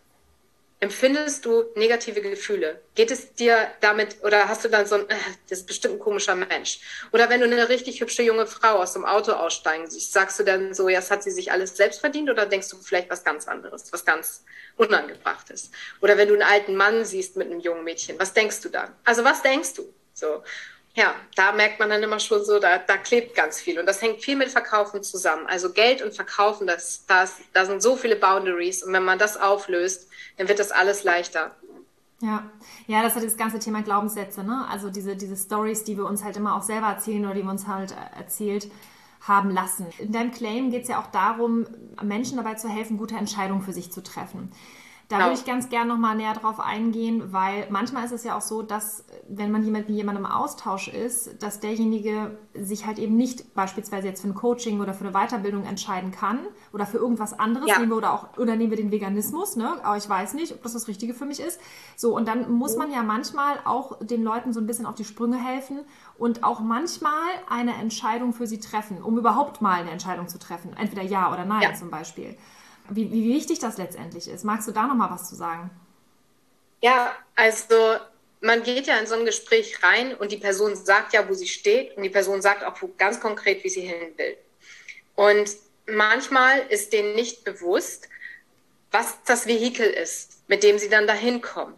Speaker 1: empfindest du negative Gefühle? Geht es dir damit oder hast du dann so ein, äh, das ist bestimmt ein komischer Mensch? Oder wenn du eine richtig hübsche junge Frau aus dem Auto aussteigen siehst, sagst du dann so, ja, das hat sie sich alles selbst verdient oder denkst du vielleicht was ganz anderes, was ganz unangebrachtes? Oder wenn du einen alten Mann siehst mit einem jungen Mädchen, was denkst du dann? Also was denkst du? So. Ja, da merkt man dann immer schon so, da, da klebt ganz viel. Und das hängt viel mit Verkaufen zusammen. Also Geld und Verkaufen, das, das, da sind so viele Boundaries. Und wenn man das auflöst, dann wird das alles leichter.
Speaker 3: Ja, ja, das hat das ganze Thema Glaubenssätze, ne? Also diese, diese Stories, die wir uns halt immer auch selber erzählen oder die wir uns halt erzählt haben lassen. In deinem Claim geht es ja auch darum, Menschen dabei zu helfen, gute Entscheidungen für sich zu treffen. Da würde ich ganz gerne noch mal näher drauf eingehen, weil manchmal ist es ja auch so, dass wenn man mit jemandem im Austausch ist, dass derjenige sich halt eben nicht beispielsweise jetzt für ein Coaching oder für eine Weiterbildung entscheiden kann oder für irgendwas anderes ja. nehmen wir oder auch oder nehmen wir den Veganismus, ne? Aber ich weiß nicht, ob das das Richtige für mich ist. So und dann muss man ja manchmal auch den Leuten so ein bisschen auf die Sprünge helfen und auch manchmal eine Entscheidung für sie treffen, um überhaupt mal eine Entscheidung zu treffen, entweder ja oder nein ja. zum Beispiel wie, wie wichtig das letztendlich ist. Magst du da noch mal was zu sagen?
Speaker 1: Ja, also man geht ja in so ein Gespräch rein und die Person sagt ja, wo sie steht und die Person sagt auch ganz konkret, wie sie hin will. Und manchmal ist denen nicht bewusst, was das Vehikel ist, mit dem sie dann dahin kommen.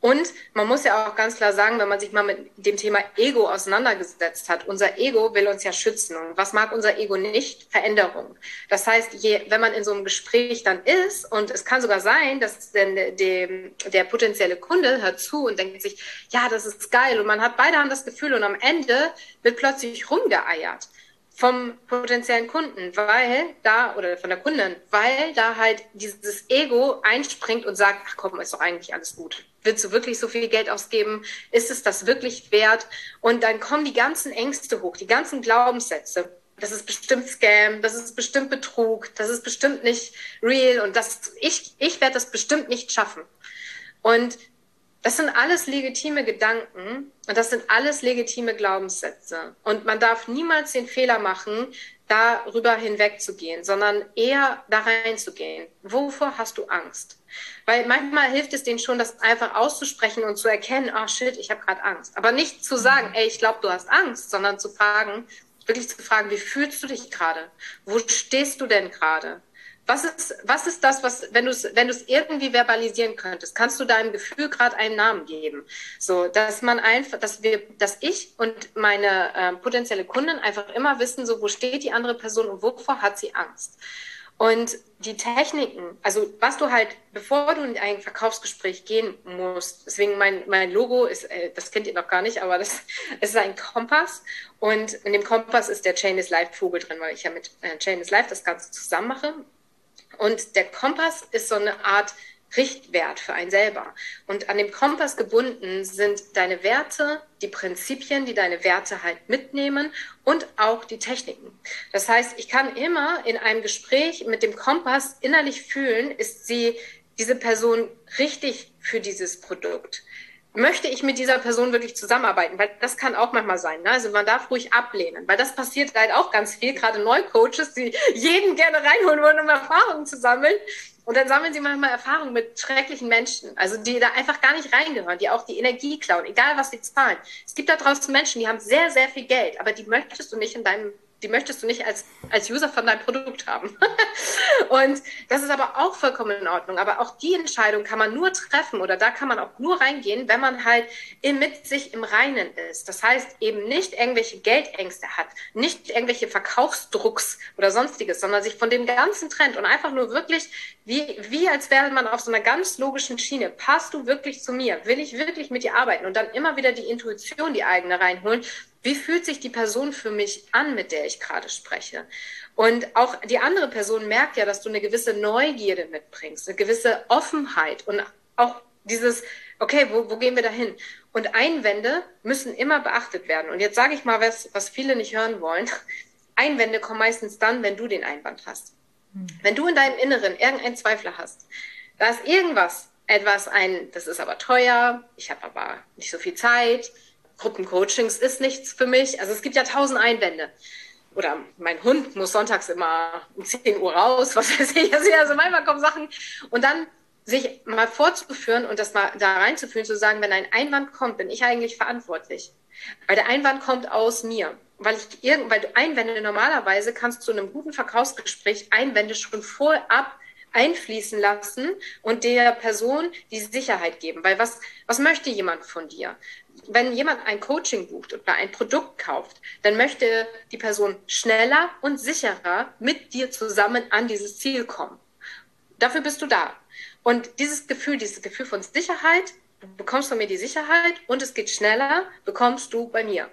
Speaker 1: Und man muss ja auch ganz klar sagen, wenn man sich mal mit dem Thema Ego auseinandergesetzt hat, unser Ego will uns ja schützen. Und was mag unser Ego nicht? Veränderung. Das heißt, je, wenn man in so einem Gespräch dann ist, und es kann sogar sein, dass denn dem, der potenzielle Kunde hört zu und denkt sich, ja, das ist geil. Und man hat beide haben das Gefühl und am Ende wird plötzlich rumgeeiert vom potenziellen Kunden, weil da, oder von der Kundin, weil da halt dieses Ego einspringt und sagt, ach komm, ist doch eigentlich alles gut. Willst du wirklich so viel Geld ausgeben? Ist es das wirklich wert? Und dann kommen die ganzen Ängste hoch, die ganzen Glaubenssätze. Das ist bestimmt Scam, das ist bestimmt Betrug, das ist bestimmt nicht real und das, ich, ich werde das bestimmt nicht schaffen. Und das sind alles legitime Gedanken und das sind alles legitime Glaubenssätze. Und man darf niemals den Fehler machen, darüber hinwegzugehen, sondern eher da reinzugehen. Wovor hast du Angst? Weil manchmal hilft es denen schon, das einfach auszusprechen und zu erkennen, ah oh shit, ich habe gerade Angst. Aber nicht zu sagen, ey, ich glaube, du hast Angst, sondern zu fragen, wirklich zu fragen, wie fühlst du dich gerade? Wo stehst du denn gerade? Was ist, was ist das, was, wenn du es, wenn irgendwie verbalisieren könntest, kannst du deinem Gefühl gerade einen Namen geben? So, dass man einfach, dass wir, dass ich und meine äh, potenzielle Kundin einfach immer wissen, so, wo steht die andere Person und wovor hat sie Angst? Und die Techniken, also was du halt, bevor du in ein Verkaufsgespräch gehen musst, deswegen mein, mein Logo ist, äh, das kennt ihr noch gar nicht, aber das, ist ein Kompass und in dem Kompass ist der Chain is Life Vogel drin, weil ich ja mit äh, Chain is Life das Ganze zusammen mache und der Kompass ist so eine Art Richtwert für einen selber. Und an dem Kompass gebunden sind deine Werte, die Prinzipien, die deine Werte halt mitnehmen und auch die Techniken. Das heißt, ich kann immer in einem Gespräch mit dem Kompass innerlich fühlen, ist sie, diese Person richtig für dieses Produkt? Möchte ich mit dieser Person wirklich zusammenarbeiten? Weil das kann auch manchmal sein. Ne? Also man darf ruhig ablehnen, weil das passiert halt auch ganz viel, gerade Neucoaches, die jeden gerne reinholen wollen, um Erfahrungen zu sammeln. Und dann sammeln sie manchmal Erfahrungen mit schrecklichen Menschen, also die da einfach gar nicht reingehören, die auch die Energie klauen, egal was sie zahlen. Es gibt da draußen Menschen, die haben sehr, sehr viel Geld, aber die möchtest du nicht in deinem die möchtest du nicht als, als User von deinem Produkt haben. und das ist aber auch vollkommen in Ordnung. Aber auch die Entscheidung kann man nur treffen oder da kann man auch nur reingehen, wenn man halt mit sich im Reinen ist. Das heißt eben nicht irgendwelche Geldängste hat, nicht irgendwelche Verkaufsdrucks oder sonstiges, sondern sich von dem ganzen Trend und einfach nur wirklich, wie, wie als wäre man auf so einer ganz logischen Schiene. Passt du wirklich zu mir? Will ich wirklich mit dir arbeiten? Und dann immer wieder die Intuition, die eigene reinholen wie fühlt sich die Person für mich an, mit der ich gerade spreche? Und auch die andere Person merkt ja, dass du eine gewisse Neugierde mitbringst, eine gewisse Offenheit und auch dieses, okay, wo, wo gehen wir da hin? Und Einwände müssen immer beachtet werden. Und jetzt sage ich mal was, was viele nicht hören wollen. Einwände kommen meistens dann, wenn du den Einwand hast. Hm. Wenn du in deinem Inneren irgendeinen Zweifler hast, da ist irgendwas, etwas ein, das ist aber teuer, ich habe aber nicht so viel Zeit, Gruppencoachings ist nichts für mich. Also es gibt ja tausend Einwände. Oder mein Hund muss sonntags immer um 10 Uhr raus, was weiß ich. Also, manchmal kommen Sachen. Und dann sich mal vorzuführen und das mal da reinzuführen, zu sagen, wenn ein Einwand kommt, bin ich eigentlich verantwortlich. Weil der Einwand kommt aus mir. Weil ich irgend, weil du Einwände normalerweise kannst du in einem guten Verkaufsgespräch Einwände schon vorab einfließen lassen und der Person die Sicherheit geben. Weil was, was möchte jemand von dir? wenn jemand ein Coaching bucht oder ein Produkt kauft, dann möchte die Person schneller und sicherer mit dir zusammen an dieses Ziel kommen. Dafür bist du da. Und dieses Gefühl, dieses Gefühl von Sicherheit, du bekommst von mir die Sicherheit und es geht schneller, bekommst du bei mir.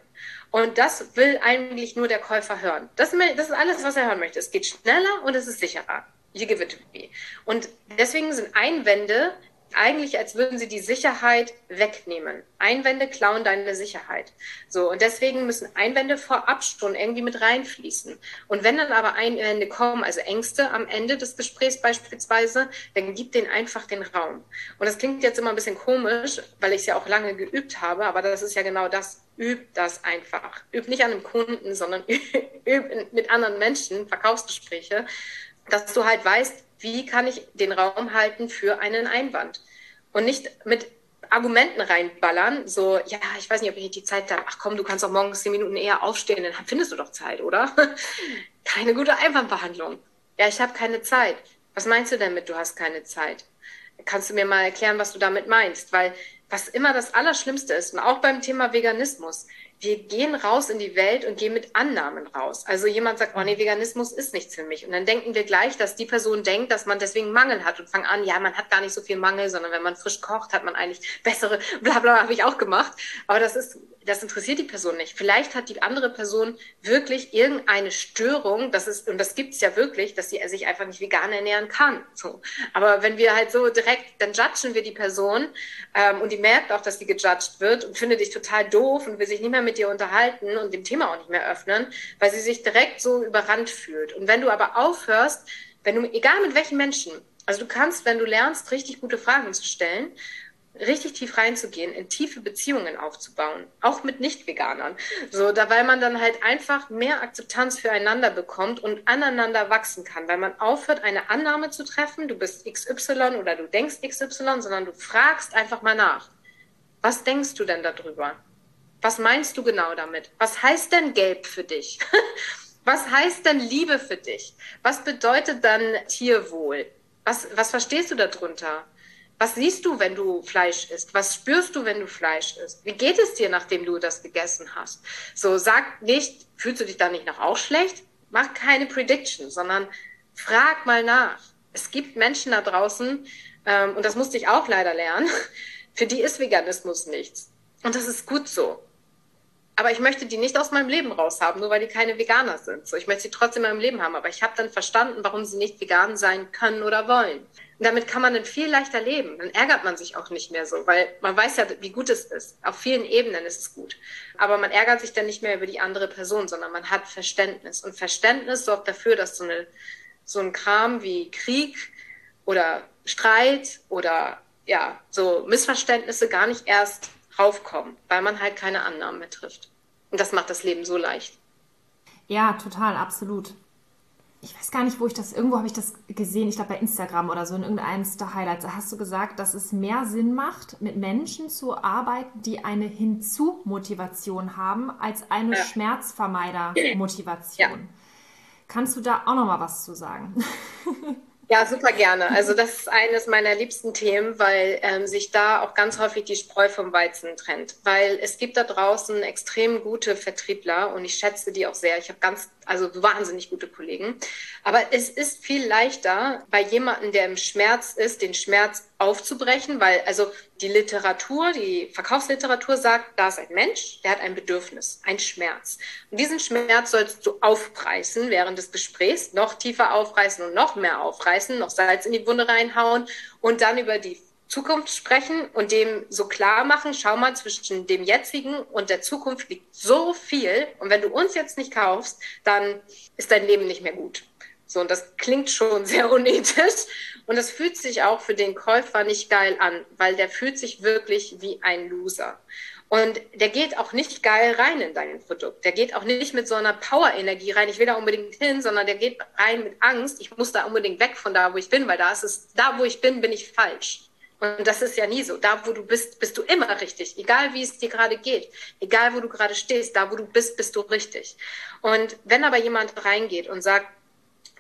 Speaker 1: Und das will eigentlich nur der Käufer hören. Das, das ist alles, was er hören möchte. Es geht schneller und es ist sicherer. You give it to me. Und deswegen sind Einwände eigentlich, als würden sie die Sicherheit wegnehmen. Einwände klauen deine Sicherheit. So, und deswegen müssen Einwände vorab schon irgendwie mit reinfließen. Und wenn dann aber Einwände kommen, also Ängste am Ende des Gesprächs beispielsweise, dann gib denen einfach den Raum. Und das klingt jetzt immer ein bisschen komisch, weil ich es ja auch lange geübt habe, aber das ist ja genau das. Üb das einfach. Üb nicht an einem Kunden, sondern üb mit anderen Menschen, Verkaufsgespräche, dass du halt weißt, wie kann ich den Raum halten für einen Einwand und nicht mit Argumenten reinballern, so, ja, ich weiß nicht, ob ich die Zeit habe. Ach komm, du kannst doch morgens zehn Minuten eher aufstehen, dann findest du doch Zeit, oder? keine gute Einwandbehandlung. Ja, ich habe keine Zeit. Was meinst du denn mit, du hast keine Zeit? Kannst du mir mal erklären, was du damit meinst? Weil was immer das Allerschlimmste ist, und auch beim Thema Veganismus, wir gehen raus in die Welt und gehen mit Annahmen raus. Also jemand sagt, oh nee, Veganismus ist nichts für mich. Und dann denken wir gleich, dass die Person denkt, dass man deswegen Mangel hat und fangen an, ja, man hat gar nicht so viel Mangel, sondern wenn man frisch kocht, hat man eigentlich bessere, bla bla, habe ich auch gemacht. Aber das ist das interessiert die Person nicht. Vielleicht hat die andere Person wirklich irgendeine Störung, das ist, und das gibt's ja wirklich, dass sie sich einfach nicht vegan ernähren kann. So. Aber wenn wir halt so direkt, dann judgen wir die Person ähm, und die merkt auch, dass die gejudged wird und findet dich total doof und will sich nicht mehr mit dir unterhalten und dem Thema auch nicht mehr öffnen, weil sie sich direkt so überrannt fühlt. Und wenn du aber aufhörst, wenn du, egal mit welchen Menschen, also du kannst, wenn du lernst, richtig gute Fragen zu stellen richtig tief reinzugehen, in tiefe Beziehungen aufzubauen, auch mit Nicht-Veganern. So, da, weil man dann halt einfach mehr Akzeptanz füreinander bekommt und aneinander wachsen kann, weil man aufhört, eine Annahme zu treffen, du bist XY oder du denkst XY, sondern du fragst einfach mal nach. Was denkst du denn darüber? Was meinst du genau damit? Was heißt denn gelb für dich? Was heißt denn Liebe für dich? Was bedeutet dann Tierwohl? Was, was verstehst du darunter? Was siehst du, wenn du Fleisch isst? Was spürst du, wenn du Fleisch isst? Wie geht es dir, nachdem du das gegessen hast? So, sag nicht, fühlst du dich da nicht noch auch schlecht? Mach keine Prediction, sondern frag mal nach. Es gibt Menschen da draußen, ähm, und das musste ich auch leider lernen, für die ist Veganismus nichts. Und das ist gut so. Aber ich möchte die nicht aus meinem Leben raushaben, nur weil die keine Veganer sind. So, ich möchte sie trotzdem in meinem Leben haben. Aber ich habe dann verstanden, warum sie nicht vegan sein können oder wollen. Und damit kann man dann viel leichter leben. Dann ärgert man sich auch nicht mehr so, weil man weiß ja, wie gut es ist. Auf vielen Ebenen ist es gut. Aber man ärgert sich dann nicht mehr über die andere Person, sondern man hat Verständnis. Und Verständnis sorgt dafür, dass so, eine, so ein Kram wie Krieg oder Streit oder ja, so Missverständnisse gar nicht erst raufkommen, weil man halt keine Annahmen mehr trifft. Und das macht das Leben so leicht.
Speaker 3: Ja, total, absolut ich weiß gar nicht, wo ich das, irgendwo habe ich das gesehen, ich glaube bei Instagram oder so, in irgendeinem der Highlights, da hast du gesagt, dass es mehr Sinn macht, mit Menschen zu arbeiten, die eine Hinzu-Motivation haben, als eine ja. Schmerzvermeider-Motivation. Ja. Kannst du da auch noch mal was zu sagen?
Speaker 1: Ja, super gerne. Also das ist eines meiner liebsten Themen, weil ähm, sich da auch ganz häufig die Spreu vom Weizen trennt. Weil es gibt da draußen extrem gute Vertriebler und ich schätze die auch sehr. Ich habe ganz also wahnsinnig gute Kollegen. Aber es ist viel leichter bei jemandem, der im Schmerz ist, den Schmerz aufzubrechen, weil also die Literatur, die Verkaufsliteratur sagt, da ist ein Mensch, der hat ein Bedürfnis, ein Schmerz. Und diesen Schmerz sollst du aufreißen während des Gesprächs, noch tiefer aufreißen und noch mehr aufreißen, noch Salz in die Wunde reinhauen und dann über die Zukunft sprechen und dem so klar machen, schau mal, zwischen dem jetzigen und der Zukunft liegt so viel. Und wenn du uns jetzt nicht kaufst, dann ist dein Leben nicht mehr gut. So, und das klingt schon sehr unethisch. Und das fühlt sich auch für den Käufer nicht geil an, weil der fühlt sich wirklich wie ein Loser. Und der geht auch nicht geil rein in dein Produkt. Der geht auch nicht mit so einer Power-Energie rein. Ich will da unbedingt hin, sondern der geht rein mit Angst. Ich muss da unbedingt weg von da, wo ich bin, weil da ist es, da wo ich bin, bin ich falsch. Und das ist ja nie so. Da, wo du bist, bist du immer richtig. Egal, wie es dir gerade geht. Egal, wo du gerade stehst. Da, wo du bist, bist du richtig. Und wenn aber jemand reingeht und sagt,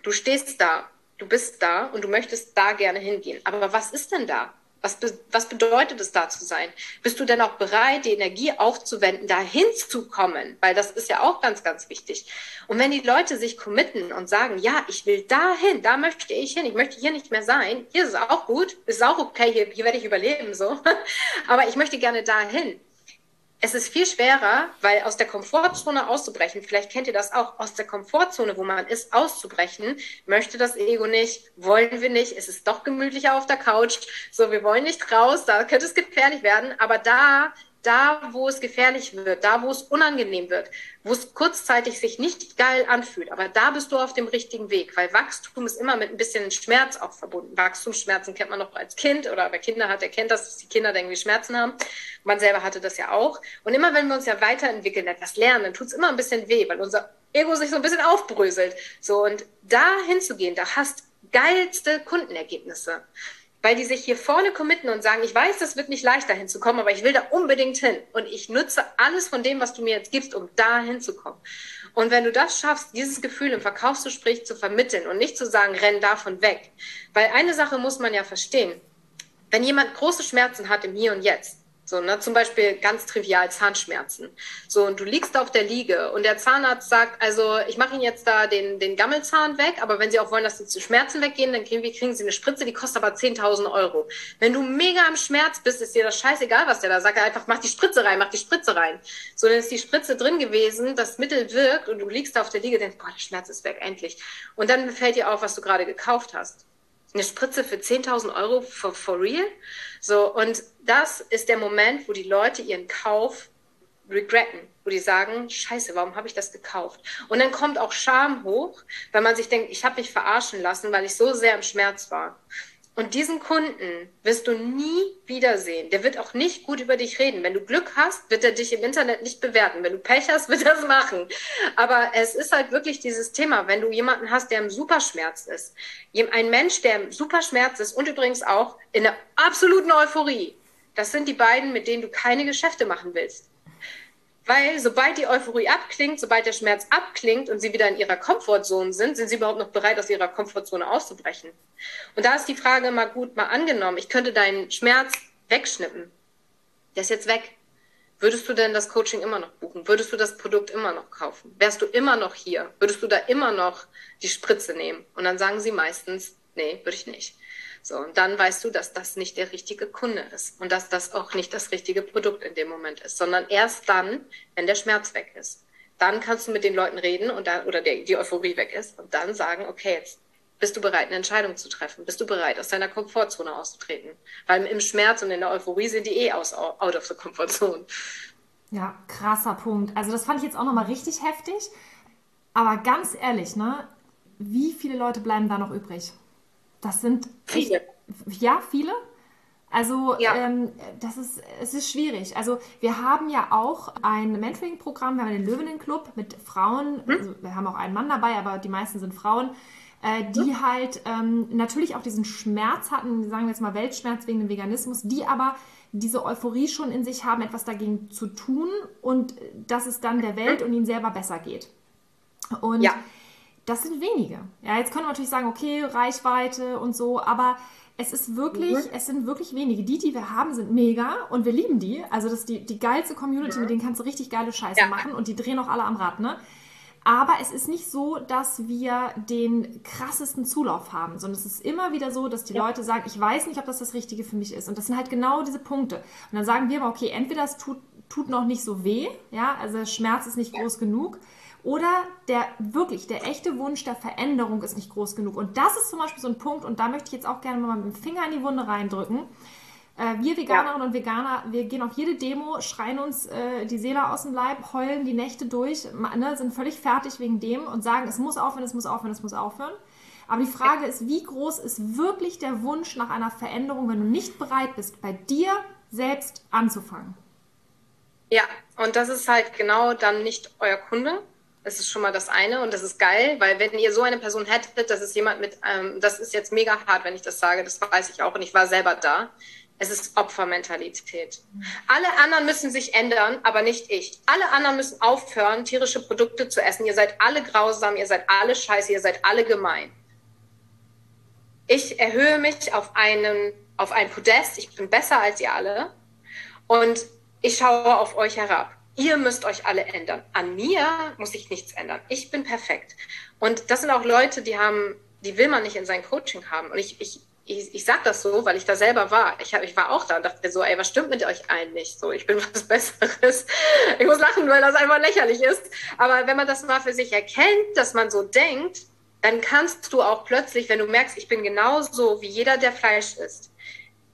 Speaker 1: du stehst da, du bist da und du möchtest da gerne hingehen. Aber was ist denn da? Was, was bedeutet es, da zu sein? Bist du denn auch bereit, die Energie aufzuwenden, da hinzukommen? Weil das ist ja auch ganz, ganz wichtig. Und wenn die Leute sich committen und sagen, ja, ich will dahin, da möchte ich hin, ich möchte hier nicht mehr sein, hier ist es auch gut, ist auch okay, hier, hier werde ich überleben, so. Aber ich möchte gerne dahin es ist viel schwerer, weil aus der Komfortzone auszubrechen, vielleicht kennt ihr das auch, aus der Komfortzone, wo man ist, auszubrechen, möchte das Ego nicht, wollen wir nicht, es ist doch gemütlicher auf der Couch, so, wir wollen nicht raus, da könnte es gefährlich werden, aber da da, wo es gefährlich wird, da, wo es unangenehm wird, wo es kurzzeitig sich nicht geil anfühlt, aber da bist du auf dem richtigen Weg, weil Wachstum ist immer mit ein bisschen Schmerz auch verbunden. Wachstumsschmerzen kennt man noch als Kind oder wer Kinder hat, der kennt das, dass die Kinder da irgendwie Schmerzen haben. Man selber hatte das ja auch. Und immer wenn wir uns ja weiterentwickeln, etwas lernen, dann tut es immer ein bisschen weh, weil unser Ego sich so ein bisschen aufbröselt. So, und da hinzugehen, da hast geilste Kundenergebnisse weil die sich hier vorne committen und sagen, ich weiß, das wird nicht leichter hinzukommen, aber ich will da unbedingt hin. Und ich nutze alles von dem, was du mir jetzt gibst, um da hinzukommen. Und wenn du das schaffst, dieses Gefühl im Verkaufsgespräch zu vermitteln und nicht zu sagen, renn davon weg. Weil eine Sache muss man ja verstehen. Wenn jemand große Schmerzen hat im Hier und Jetzt, so, ne, zum Beispiel ganz trivial Zahnschmerzen. So, und du liegst auf der Liege und der Zahnarzt sagt, also ich mache Ihnen jetzt da den, den Gammelzahn weg, aber wenn Sie auch wollen, dass die Schmerzen weggehen, dann kriegen, kriegen Sie eine Spritze, die kostet aber 10.000 Euro. Wenn du mega am Schmerz bist, ist dir das scheißegal, was der da sagt. Einfach, mach die Spritze rein, mach die Spritze rein. So, dann ist die Spritze drin gewesen, das Mittel wirkt und du liegst da auf der Liege, denkst, boah, der Schmerz ist weg, endlich. Und dann fällt dir auf, was du gerade gekauft hast eine Spritze für 10.000 Euro for, for real. So, und das ist der Moment, wo die Leute ihren Kauf regretten, wo die sagen, scheiße, warum habe ich das gekauft? Und dann kommt auch Scham hoch, weil man sich denkt, ich habe mich verarschen lassen, weil ich so sehr im Schmerz war. Und diesen Kunden wirst du nie wiedersehen. Der wird auch nicht gut über dich reden. Wenn du Glück hast, wird er dich im Internet nicht bewerten. Wenn du Pech hast, wird er es machen. Aber es ist halt wirklich dieses Thema, wenn du jemanden hast, der im Superschmerz ist. Ein Mensch, der im Superschmerz ist und übrigens auch in der absoluten Euphorie. Das sind die beiden, mit denen du keine Geschäfte machen willst. Weil sobald die Euphorie abklingt, sobald der Schmerz abklingt und sie wieder in ihrer Komfortzone sind, sind sie überhaupt noch bereit, aus ihrer Komfortzone auszubrechen. Und da ist die Frage mal gut, mal angenommen, ich könnte deinen Schmerz wegschnippen. Der ist jetzt weg. Würdest du denn das Coaching immer noch buchen? Würdest du das Produkt immer noch kaufen? Wärst du immer noch hier? Würdest du da immer noch die Spritze nehmen? Und dann sagen sie meistens, nee, würde ich nicht. So, und dann weißt du, dass das nicht der richtige Kunde ist und dass das auch nicht das richtige Produkt in dem Moment ist, sondern erst dann, wenn der Schmerz weg ist. Dann kannst du mit den Leuten reden und dann, oder der, die Euphorie weg ist und dann sagen, okay, jetzt bist du bereit, eine Entscheidung zu treffen? Bist du bereit, aus deiner Komfortzone auszutreten? Weil im Schmerz und in der Euphorie sind die eh aus, out of the Komfortzone.
Speaker 2: Ja, krasser Punkt. Also das fand ich jetzt auch nochmal richtig heftig. Aber ganz ehrlich, ne, wie viele Leute bleiben da noch übrig? Das sind
Speaker 1: viele.
Speaker 2: Ja, viele. Also ja. ähm, das ist, es ist schwierig. Also wir haben ja auch ein Mentoring-Programm, wir haben den Löwinnen-Club mit Frauen, hm? also wir haben auch einen Mann dabei, aber die meisten sind Frauen, äh, die hm? halt ähm, natürlich auch diesen Schmerz hatten, sagen wir jetzt mal Weltschmerz wegen dem Veganismus, die aber diese Euphorie schon in sich haben, etwas dagegen zu tun und dass es dann der Welt hm? und ihnen selber besser geht. Und ja das sind wenige. Ja, jetzt können wir natürlich sagen, okay, Reichweite und so, aber es ist wirklich, mhm. es sind wirklich wenige. Die, die wir haben, sind mega und wir lieben die. Also das ist die, die geilste Community, mhm. mit denen kannst du richtig geile Scheiße ja. machen und die drehen auch alle am Rad, ne? Aber es ist nicht so, dass wir den krassesten Zulauf haben, sondern es ist immer wieder so, dass die ja. Leute sagen, ich weiß nicht, ob das das Richtige für mich ist. Und das sind halt genau diese Punkte. Und dann sagen wir aber, okay, entweder es tut, tut noch nicht so weh, ja, also der Schmerz ist nicht groß genug, oder der wirklich, der echte Wunsch der Veränderung ist nicht groß genug. Und das ist zum Beispiel so ein Punkt, und da möchte ich jetzt auch gerne mal mit dem Finger in die Wunde reindrücken. Äh, wir Veganerinnen ja. und Veganer, wir gehen auf jede Demo, schreien uns äh, die Seele aus dem Leib, heulen die Nächte durch, ne, sind völlig fertig wegen dem und sagen, es muss aufhören, es muss aufhören, es muss aufhören. Aber die Frage ist, wie groß ist wirklich der Wunsch nach einer Veränderung, wenn du nicht bereit bist, bei dir selbst anzufangen?
Speaker 1: Ja, und das ist halt genau dann nicht euer Kunde, das ist schon mal das eine und das ist geil, weil wenn ihr so eine Person hättet, das ist jemand mit, ähm, das ist jetzt mega hart, wenn ich das sage, das weiß ich auch und ich war selber da. Es ist Opfermentalität. Alle anderen müssen sich ändern, aber nicht ich. Alle anderen müssen aufhören, tierische Produkte zu essen. Ihr seid alle grausam, ihr seid alle scheiße, ihr seid alle gemein. Ich erhöhe mich auf einen, auf ein Podest. Ich bin besser als ihr alle. Und ich schaue auf euch herab ihr müsst euch alle ändern. An mir muss sich nichts ändern. Ich bin perfekt. Und das sind auch Leute, die haben, die will man nicht in sein Coaching haben. Und ich, ich, ich, ich sag das so, weil ich da selber war. Ich, hab, ich war auch da und dachte so, ey, was stimmt mit euch allen nicht? So, ich bin was Besseres. Ich muss lachen, weil das einfach lächerlich ist. Aber wenn man das mal für sich erkennt, dass man so denkt, dann kannst du auch plötzlich, wenn du merkst, ich bin genauso wie jeder, der Fleisch isst.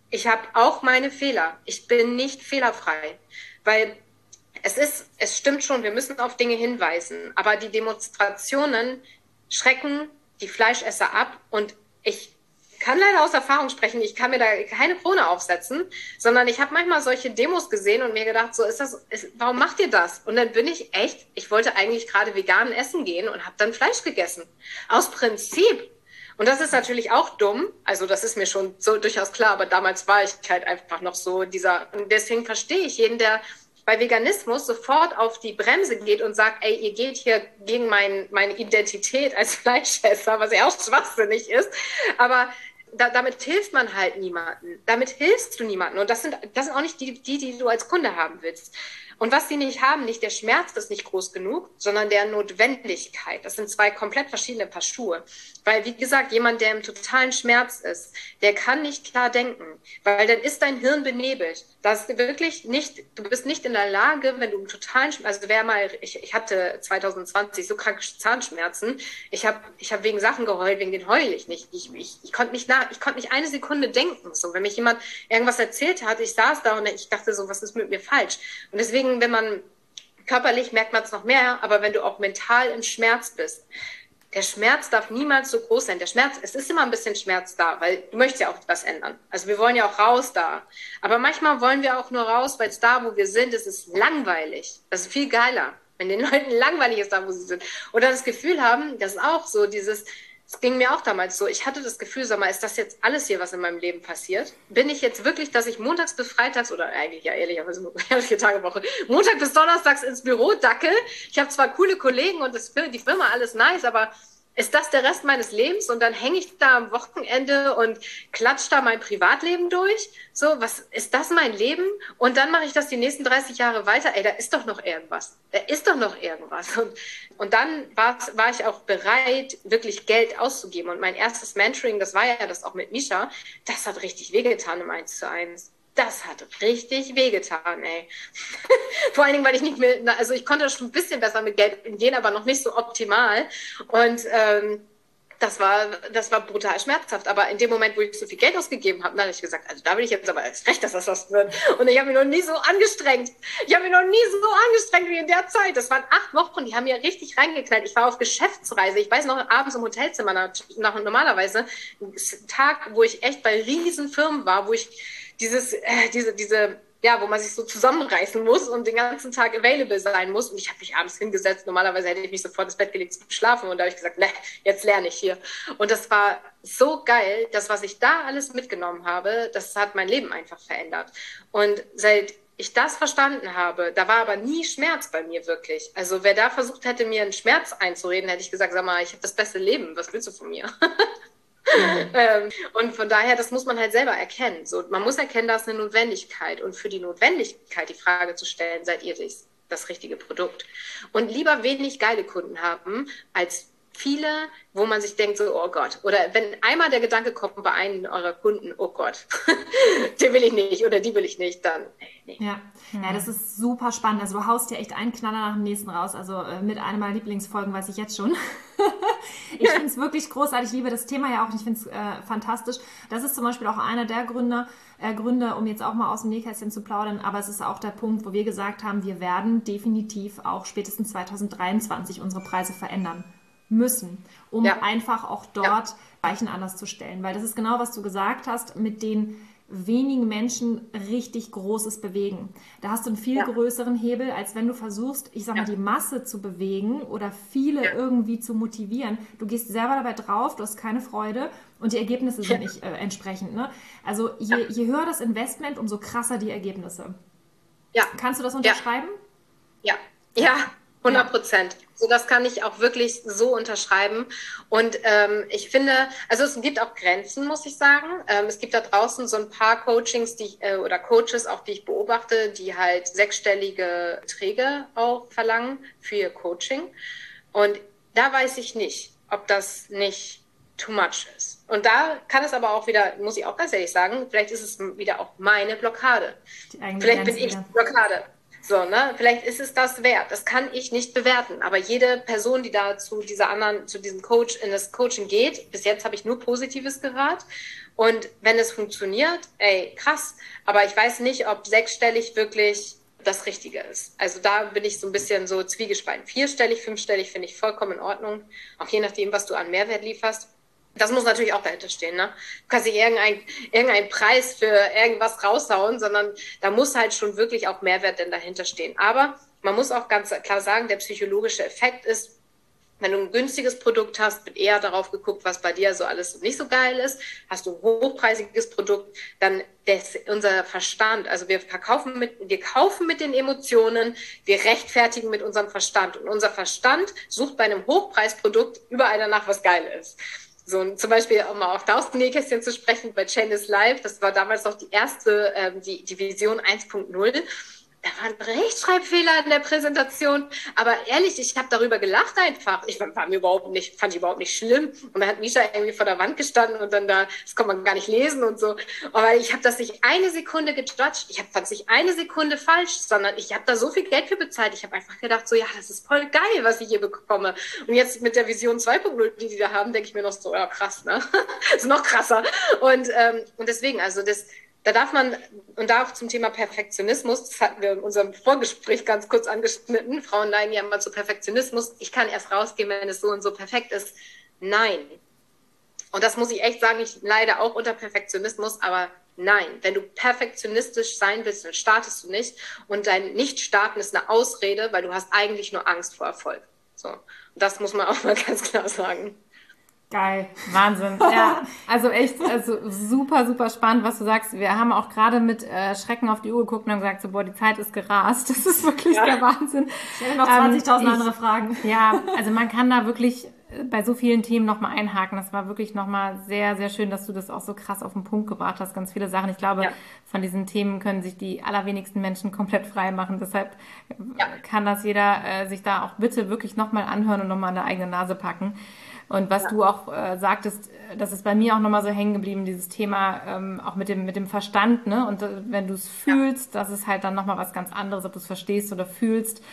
Speaker 1: Ich habe auch meine Fehler. Ich bin nicht fehlerfrei. Weil es ist, es stimmt schon, wir müssen auf Dinge hinweisen, aber die Demonstrationen schrecken die Fleischesser ab und ich kann leider aus Erfahrung sprechen, ich kann mir da keine Krone aufsetzen, sondern ich habe manchmal solche Demos gesehen und mir gedacht, so ist das, ist, warum macht ihr das? Und dann bin ich echt, ich wollte eigentlich gerade vegan essen gehen und habe dann Fleisch gegessen. Aus Prinzip. Und das ist natürlich auch dumm, also das ist mir schon so durchaus klar, aber damals war ich halt einfach noch so dieser, und deswegen verstehe ich jeden, der bei Veganismus sofort auf die Bremse geht und sagt, ey, ihr geht hier gegen mein, meine Identität als Fleischesser, was ja auch schwachsinnig ist. Aber da, damit hilft man halt niemanden. Damit hilfst du niemanden. Und das sind, das sind auch nicht die, die, die du als Kunde haben willst. Und was sie nicht haben, nicht der Schmerz ist nicht groß genug, sondern der Notwendigkeit. Das sind zwei komplett verschiedene Paar Schuhe. Weil, wie gesagt, jemand, der im totalen Schmerz ist, der kann nicht klar denken, weil dann ist dein Hirn benebelt. Das wirklich nicht, du bist nicht in der Lage, wenn du im totalen Schmerz, also wer mal, ich, ich hatte 2020 so kranke Zahnschmerzen, ich habe ich hab wegen Sachen geheult, wegen den heul ich nicht. Ich, ich, ich konnte nicht nach, nicht eine Sekunde denken. So, wenn mich jemand irgendwas erzählt hat, ich saß da und ich dachte so, was ist mit mir falsch? Und deswegen, wenn man körperlich merkt man es noch mehr, aber wenn du auch mental im Schmerz bist, der Schmerz darf niemals so groß sein. Der Schmerz, es ist immer ein bisschen Schmerz da, weil du möchtest ja auch was ändern. Also wir wollen ja auch raus da. Aber manchmal wollen wir auch nur raus, weil es da, wo wir sind, es ist langweilig. Das ist viel geiler, wenn den Leuten langweilig ist da, wo sie sind. Oder das Gefühl haben, das ist auch so dieses, es ging mir auch damals so. Ich hatte das Gefühl, sag mal, ist das jetzt alles hier, was in meinem Leben passiert? Bin ich jetzt wirklich, dass ich montags bis freitags oder eigentlich ja ehrlicherweise vier Tage Woche, Montag bis Donnerstags ins Büro dackel? Ich habe zwar coole Kollegen und das, die Firma alles nice, aber ist das der Rest meines Lebens und dann hänge ich da am Wochenende und klatsch da mein Privatleben durch. So, was ist das mein Leben? Und dann mache ich das die nächsten 30 Jahre weiter. Ey, da ist doch noch irgendwas. Da ist doch noch irgendwas. Und, und dann war, war ich auch bereit, wirklich Geld auszugeben. Und mein erstes Mentoring, das war ja das auch mit Misha, das hat richtig wehgetan im 1 zu 1 das hat richtig wehgetan, ey. Vor allen Dingen, weil ich nicht mehr, also ich konnte schon ein bisschen besser mit Geld umgehen, aber noch nicht so optimal. Und ähm, das war, das war brutal schmerzhaft. Aber in dem Moment, wo ich so viel Geld ausgegeben habe, habe ich gesagt, also da will ich jetzt aber als recht, dass das was wird. Und ich habe mich noch nie so angestrengt. Ich habe mich noch nie so angestrengt wie in der Zeit. Das waren acht Wochen, die haben mir richtig reingeknallt. Ich war auf Geschäftsreise. Ich weiß noch, abends im Hotelzimmer, nach, nach normalerweise, ein Tag, wo ich echt bei riesen Firmen war, wo ich dieses, äh, diese, diese, ja, wo man sich so zusammenreißen muss und den ganzen Tag available sein muss. Und ich habe mich abends hingesetzt. Normalerweise hätte ich mich sofort ins Bett gelegt zu schlafen. Und da habe ich gesagt, ne, jetzt lerne ich hier. Und das war so geil. Das, was ich da alles mitgenommen habe, das hat mein Leben einfach verändert. Und seit ich das verstanden habe, da war aber nie Schmerz bei mir wirklich. Also wer da versucht hätte, mir einen Schmerz einzureden, hätte ich gesagt, sag mal, ich habe das beste Leben. Was willst du von mir? ähm, und von daher, das muss man halt selber erkennen. So, man muss erkennen, da ist eine Notwendigkeit. Und für die Notwendigkeit die Frage zu stellen, seid ihr das, das richtige Produkt? Und lieber wenig geile Kunden haben, als viele, wo man sich denkt, so, oh Gott. Oder wenn einmal der Gedanke kommt bei einem eurer Kunden, oh Gott, den will ich nicht oder die will ich nicht, dann
Speaker 2: nee. Ja. ja, das ist super spannend. Also du haust ja echt einen Knaller nach dem nächsten raus. Also äh, mit einer meiner Lieblingsfolgen weiß ich jetzt schon. Ich finde es wirklich großartig. Ich liebe das Thema ja auch ich finde es äh, fantastisch. Das ist zum Beispiel auch einer der Gründe, äh, Gründe, um jetzt auch mal aus dem Nähkästchen zu plaudern. Aber es ist auch der Punkt, wo wir gesagt haben, wir werden definitiv auch spätestens 2023 unsere Preise verändern müssen, um ja. einfach auch dort ja. Weichen anders zu stellen. Weil das ist genau, was du gesagt hast, mit den wenigen Menschen richtig Großes bewegen. Da hast du einen viel ja. größeren Hebel, als wenn du versuchst, ich sag mal, die Masse zu bewegen oder viele irgendwie zu motivieren. Du gehst selber dabei drauf, du hast keine Freude und die Ergebnisse sind nicht äh, entsprechend. Ne? Also je, je höher das Investment, umso krasser die Ergebnisse. Ja. Kannst du das unterschreiben?
Speaker 1: Ja. Ja, 100 Prozent. Ja. So, das kann ich auch wirklich so unterschreiben. Und ähm, ich finde, also es gibt auch Grenzen, muss ich sagen. Ähm, es gibt da draußen so ein paar Coachings, die ich, äh, oder Coaches, auch die ich beobachte, die halt sechsstellige Beträge auch verlangen für ihr Coaching. Und da weiß ich nicht, ob das nicht too much ist. Und da kann es aber auch wieder, muss ich auch ganz ehrlich sagen, vielleicht ist es wieder auch meine Blockade. Vielleicht bin ich Blockade. So, ne? Vielleicht ist es das wert. Das kann ich nicht bewerten. Aber jede Person, die da zu dieser anderen, zu diesem Coach in das Coaching geht, bis jetzt habe ich nur Positives gehört. Und wenn es funktioniert, ey, krass. Aber ich weiß nicht, ob sechsstellig wirklich das Richtige ist. Also da bin ich so ein bisschen so zwiegespalten. Vierstellig, fünfstellig finde ich vollkommen in Ordnung. Auch je nachdem, was du an Mehrwert lieferst. Das muss natürlich auch dahinter stehen. Ne? Du kannst nicht irgendeinen irgendein Preis für irgendwas raushauen, sondern da muss halt schon wirklich auch Mehrwert denn dahinter stehen. Aber man muss auch ganz klar sagen, der psychologische Effekt ist, wenn du ein günstiges Produkt hast, wird eher darauf geguckt, was bei dir so alles nicht so geil ist. Hast du ein hochpreisiges Produkt, dann des, unser Verstand, also wir verkaufen mit, wir kaufen mit den Emotionen, wir rechtfertigen mit unserem Verstand. Und unser Verstand sucht bei einem Hochpreisprodukt überall danach, was geil ist. So, zum Beispiel, um auch da aus dem Nähkästchen zu sprechen, bei Chain is Live, das war damals noch die erste, ähm, die, die Vision 1.0 da waren Rechtschreibfehler in der Präsentation. Aber ehrlich, ich habe darüber gelacht einfach. Ich war, mir überhaupt nicht, fand ich überhaupt nicht schlimm. Und dann hat Misha irgendwie vor der Wand gestanden und dann da, das kann man gar nicht lesen und so. Aber ich habe das nicht eine Sekunde gejudged. Ich fand es nicht eine Sekunde falsch, sondern ich habe da so viel Geld für bezahlt. Ich habe einfach gedacht, so ja, das ist voll geil, was ich hier bekomme. Und jetzt mit der Vision 2.0, die die da haben, denke ich mir noch so, ja krass, ne? ist noch krasser. Und, ähm, und deswegen, also das da darf man, und da auch zum Thema Perfektionismus, das hatten wir in unserem Vorgespräch ganz kurz angeschnitten, Frauen neigen ja immer zu Perfektionismus, ich kann erst rausgehen, wenn es so und so perfekt ist. Nein. Und das muss ich echt sagen, ich leide auch unter Perfektionismus, aber nein, wenn du perfektionistisch sein willst, dann startest du nicht. Und dein Nicht-Starten ist eine Ausrede, weil du hast eigentlich nur Angst vor Erfolg. So. Und das muss man auch mal ganz klar sagen.
Speaker 3: Geil, Wahnsinn. Ja, also echt, also super, super spannend, was du sagst. Wir haben auch gerade mit äh, Schrecken auf die Uhr geguckt und haben gesagt, so, boah, die Zeit ist gerast. Das ist wirklich ja. der Wahnsinn.
Speaker 2: Ich habe noch 20.000 ähm, andere Fragen.
Speaker 3: Ja, also man kann da wirklich äh, bei so vielen Themen nochmal einhaken. Das war wirklich nochmal sehr, sehr schön, dass du das auch so krass auf den Punkt gebracht hast. Ganz viele Sachen. Ich glaube, ja. von diesen Themen können sich die allerwenigsten Menschen komplett frei machen. Deshalb ja. kann das jeder äh, sich da auch bitte wirklich nochmal anhören und nochmal an der eigene Nase packen. Und was ja. du auch äh, sagtest, das ist bei mir auch nochmal so hängen geblieben, dieses Thema ähm, auch mit dem, mit dem Verstand, ne? Und äh, wenn du es fühlst, das ist halt dann nochmal was ganz anderes, ob du es verstehst oder fühlst.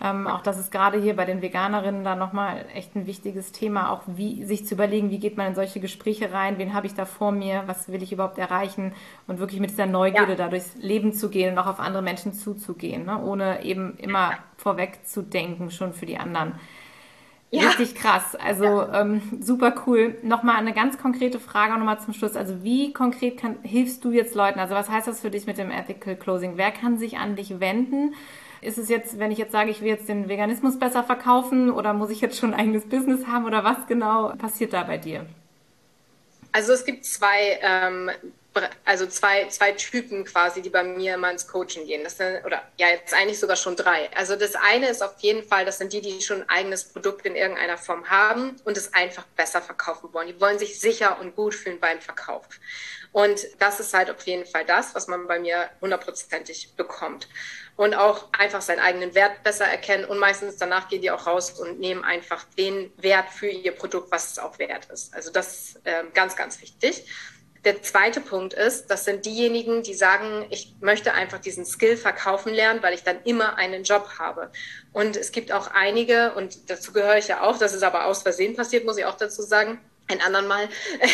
Speaker 3: Ähm, auch das ist gerade hier bei den Veganerinnen da nochmal echt ein wichtiges Thema, auch wie sich zu überlegen, wie geht man in solche Gespräche rein, wen habe ich da vor mir, was will ich überhaupt erreichen und wirklich mit dieser Neugierde ja. da durchs Leben zu gehen und auch auf andere Menschen zuzugehen, ne? ohne eben immer vorweg zu denken, schon für die anderen. Ja. Richtig krass. Also ja. ähm, super cool. Nochmal eine ganz konkrete Frage nochmal zum Schluss. Also wie konkret kann, hilfst du jetzt Leuten? Also was heißt das für dich mit dem Ethical Closing? Wer kann sich an dich wenden? Ist es jetzt, wenn ich jetzt sage, ich will jetzt den Veganismus besser verkaufen oder muss ich jetzt schon ein eigenes Business haben oder was genau passiert da bei dir?
Speaker 1: Also es gibt zwei ähm, also zwei, zwei Typen quasi, die bei mir immer ins Coaching gehen. Das sind, oder ja, jetzt eigentlich sogar schon drei. Also das eine ist auf jeden Fall, das sind die, die schon ein eigenes Produkt in irgendeiner Form haben und es einfach besser verkaufen wollen. Die wollen sich sicher und gut fühlen beim Verkauf. Und das ist halt auf jeden Fall das, was man bei mir hundertprozentig bekommt. Und auch einfach seinen eigenen Wert besser erkennen. Und meistens danach gehen die auch raus und nehmen einfach den Wert für ihr Produkt, was es auch wert ist. Also das ist äh, ganz, ganz wichtig. Der zweite Punkt ist, das sind diejenigen, die sagen, ich möchte einfach diesen Skill verkaufen lernen, weil ich dann immer einen Job habe. Und es gibt auch einige, und dazu gehöre ich ja auch, das ist aber aus Versehen passiert, muss ich auch dazu sagen, ein anderen Mal,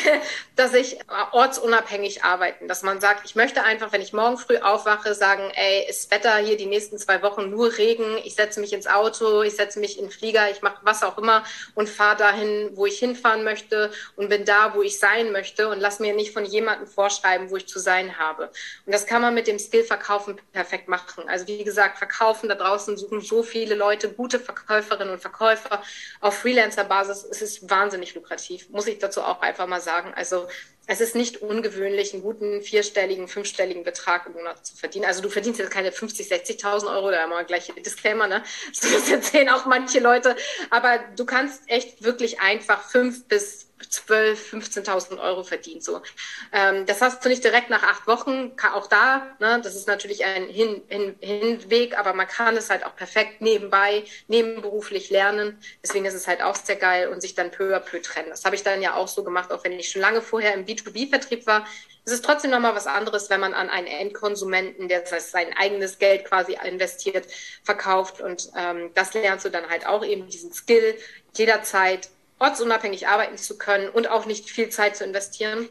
Speaker 1: dass ich ortsunabhängig arbeiten, dass man sagt, ich möchte einfach, wenn ich morgen früh aufwache, sagen, ey, ist Wetter hier die nächsten zwei Wochen nur Regen, ich setze mich ins Auto, ich setze mich in den Flieger, ich mache was auch immer und fahre dahin, wo ich hinfahren möchte und bin da, wo ich sein möchte und lass mir nicht von jemandem vorschreiben, wo ich zu sein habe. Und das kann man mit dem Skill Verkaufen perfekt machen. Also wie gesagt, Verkaufen da draußen suchen so viele Leute, gute Verkäuferinnen und Verkäufer auf Freelancer-Basis. Es ist wahnsinnig lukrativ, muss muss ich dazu auch einfach mal sagen. Also es ist nicht ungewöhnlich, einen guten vierstelligen, fünfstelligen Betrag im Monat zu verdienen. Also du verdienst jetzt keine 50, 60.000 Euro, da mal gleich Disclaimer, ne? Das erzählen auch manche Leute. Aber du kannst echt wirklich einfach fünf bis 12, 15.000 Euro verdient. So, ähm, das hast du nicht direkt nach acht Wochen. Auch da, ne, das ist natürlich ein Hin, Hin, Hinweg, aber man kann es halt auch perfekt nebenbei, nebenberuflich lernen. Deswegen ist es halt auch sehr geil und sich dann peu à peu trennen. Das habe ich dann ja auch so gemacht, auch wenn ich schon lange vorher im B2B-Vertrieb war. Es ist trotzdem nochmal was anderes, wenn man an einen Endkonsumenten, der sein eigenes Geld quasi investiert, verkauft. Und ähm, das lernst du dann halt auch eben diesen Skill jederzeit ortsunabhängig arbeiten zu können und auch nicht viel Zeit zu investieren.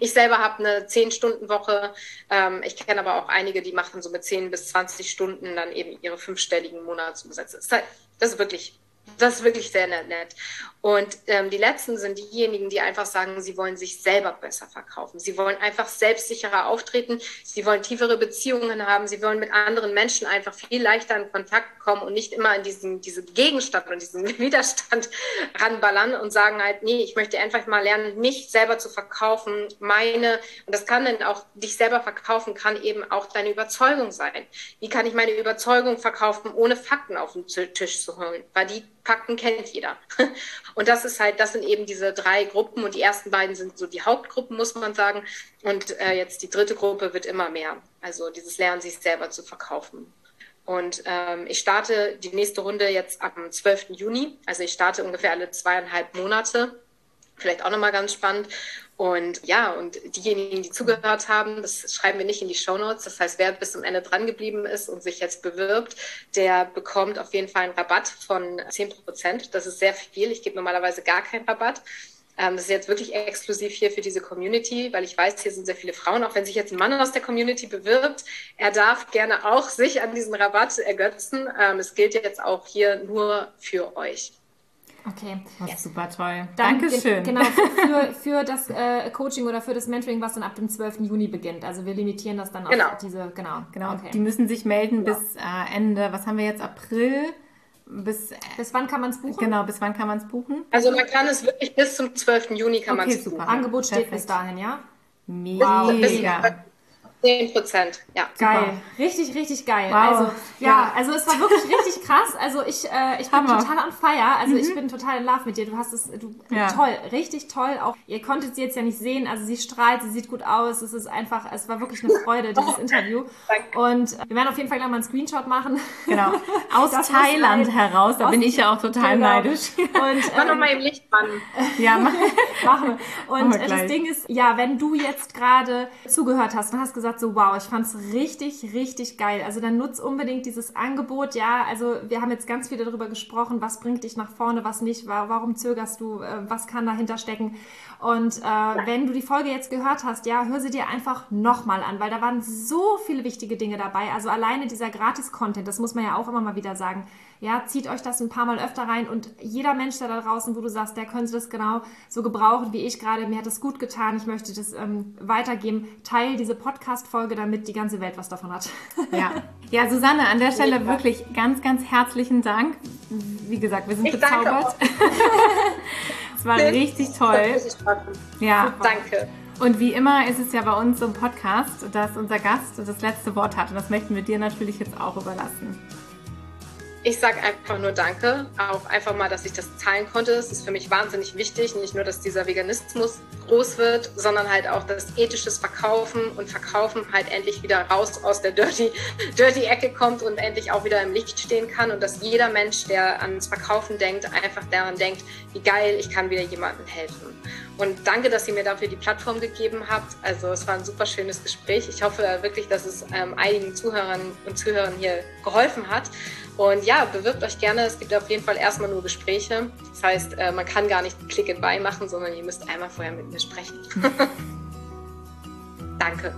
Speaker 1: Ich selber habe eine 10-Stunden-Woche. Ähm, ich kenne aber auch einige, die machen so mit 10 bis 20 Stunden dann eben ihre fünfstelligen Monatsumsätze. Das ist, halt, das ist wirklich das ist wirklich sehr nett. Und ähm, die letzten sind diejenigen, die einfach sagen, sie wollen sich selber besser verkaufen. Sie wollen einfach selbstsicherer auftreten. Sie wollen tiefere Beziehungen haben. Sie wollen mit anderen Menschen einfach viel leichter in Kontakt kommen und nicht immer in diesen, diese Gegenstand und diesen Widerstand ranballern und sagen halt, nee, ich möchte einfach mal lernen, mich selber zu verkaufen. Meine, und das kann dann auch, dich selber verkaufen, kann eben auch deine Überzeugung sein. Wie kann ich meine Überzeugung verkaufen, ohne Fakten auf den Tisch zu holen? Weil die Fakten kennt jeder. Und das ist halt, das sind eben diese drei Gruppen und die ersten beiden sind so die Hauptgruppen, muss man sagen. Und äh, jetzt die dritte Gruppe wird immer mehr. Also dieses Lernen, sich selber zu verkaufen. Und ähm, ich starte die nächste Runde jetzt am 12. Juni. Also ich starte ungefähr alle zweieinhalb Monate. Vielleicht auch nochmal ganz spannend. Und ja, und diejenigen, die zugehört haben, das schreiben wir nicht in die Show Notes. Das heißt, wer bis zum Ende dran geblieben ist und sich jetzt bewirbt, der bekommt auf jeden Fall einen Rabatt von 10 Prozent. Das ist sehr viel. Ich gebe normalerweise gar keinen Rabatt. Ähm, das ist jetzt wirklich exklusiv hier für diese Community, weil ich weiß, hier sind sehr viele Frauen. Auch wenn sich jetzt ein Mann aus der Community bewirbt, er darf gerne auch sich an diesen Rabatt ergötzen. Ähm, es gilt jetzt auch hier nur für euch.
Speaker 3: Okay. Das ist super toll. Dann, Dankeschön.
Speaker 2: Genau, für, für das äh, Coaching oder für das Mentoring, was dann ab dem 12. Juni beginnt. Also wir limitieren das dann
Speaker 1: genau.
Speaker 2: auf diese, genau.
Speaker 3: Genau, okay. die müssen sich melden ja. bis äh, Ende, was haben wir jetzt, April? Bis,
Speaker 2: bis wann kann man es buchen?
Speaker 3: Genau, bis wann kann man es buchen?
Speaker 1: Also man kann es wirklich bis zum 12. Juni kann
Speaker 2: okay,
Speaker 1: man es
Speaker 2: buchen. Angebot steht Perfekt. bis dahin, ja?
Speaker 3: Mega. Bis, bis,
Speaker 1: 10 Prozent, ja.
Speaker 2: Geil, super. richtig, richtig geil. Wow. Also ja, ja, also es war wirklich richtig krass. Also ich, äh, ich bin Hammer. total on fire. Also mhm. ich bin total in Love mit dir. Du hast es, du ja. toll, richtig toll. Auch ihr konntet sie jetzt ja nicht sehen. Also sie strahlt, sie sieht gut aus. Es ist einfach, es war wirklich eine Freude dieses Interview. Und wir werden auf jeden Fall gleich mal einen Screenshot machen.
Speaker 3: Genau. Aus das Thailand heraus. Da bin ich ja auch total genau. neidisch.
Speaker 1: Und mach ähm, nochmal im Licht an.
Speaker 3: Ja, mach.
Speaker 2: machen. Und äh, das Ding ist, ja, wenn du jetzt gerade zugehört hast und hast gesagt gesagt, so wow, ich fand es richtig, richtig geil. Also dann nutz unbedingt dieses Angebot. Ja, also wir haben jetzt ganz viel darüber gesprochen, was bringt dich nach vorne, was nicht, warum zögerst du, äh, was kann dahinter stecken. Und äh, wenn du die Folge jetzt gehört hast, ja, hör sie dir einfach nochmal an, weil da waren so viele wichtige Dinge dabei. Also alleine dieser Gratis-Content, das muss man ja auch immer mal wieder sagen. Ja, zieht euch das ein paar Mal öfter rein und jeder Mensch da draußen, wo du sagst, der könnte das genau so gebrauchen wie ich gerade. Mir hat das gut getan. Ich möchte das ähm, weitergeben. Teil diese Podcast-Folge, damit die ganze Welt was davon hat.
Speaker 3: Ja. Ja, Susanne, an der Stelle wirklich ganz, ganz herzlichen Dank. Wie gesagt, wir sind ich bezaubert. Es war richtig toll.
Speaker 1: Ja. Danke.
Speaker 3: Und wie immer ist es ja bei uns im Podcast, dass unser Gast das letzte Wort hat. Und das möchten wir dir natürlich jetzt auch überlassen.
Speaker 1: Ich sage einfach nur Danke, auch einfach mal, dass ich das zahlen konnte. Es ist für mich wahnsinnig wichtig, nicht nur, dass dieser Veganismus groß wird, sondern halt auch das ethisches Verkaufen und Verkaufen halt endlich wieder raus aus der dirty, dirty Ecke kommt und endlich auch wieder im Licht stehen kann und dass jeder Mensch, der ans Verkaufen denkt, einfach daran denkt, wie geil, ich kann wieder jemandem helfen. Und danke, dass ihr mir dafür die Plattform gegeben habt. Also es war ein super schönes Gespräch. Ich hoffe wirklich, dass es ähm, einigen Zuhörern und Zuhörern hier geholfen hat. Und ja, bewirbt euch gerne. Es gibt auf jeden Fall erstmal nur Gespräche. Das heißt, äh, man kann gar nicht Click and Buy machen, sondern ihr müsst einmal vorher mit mir sprechen. Danke.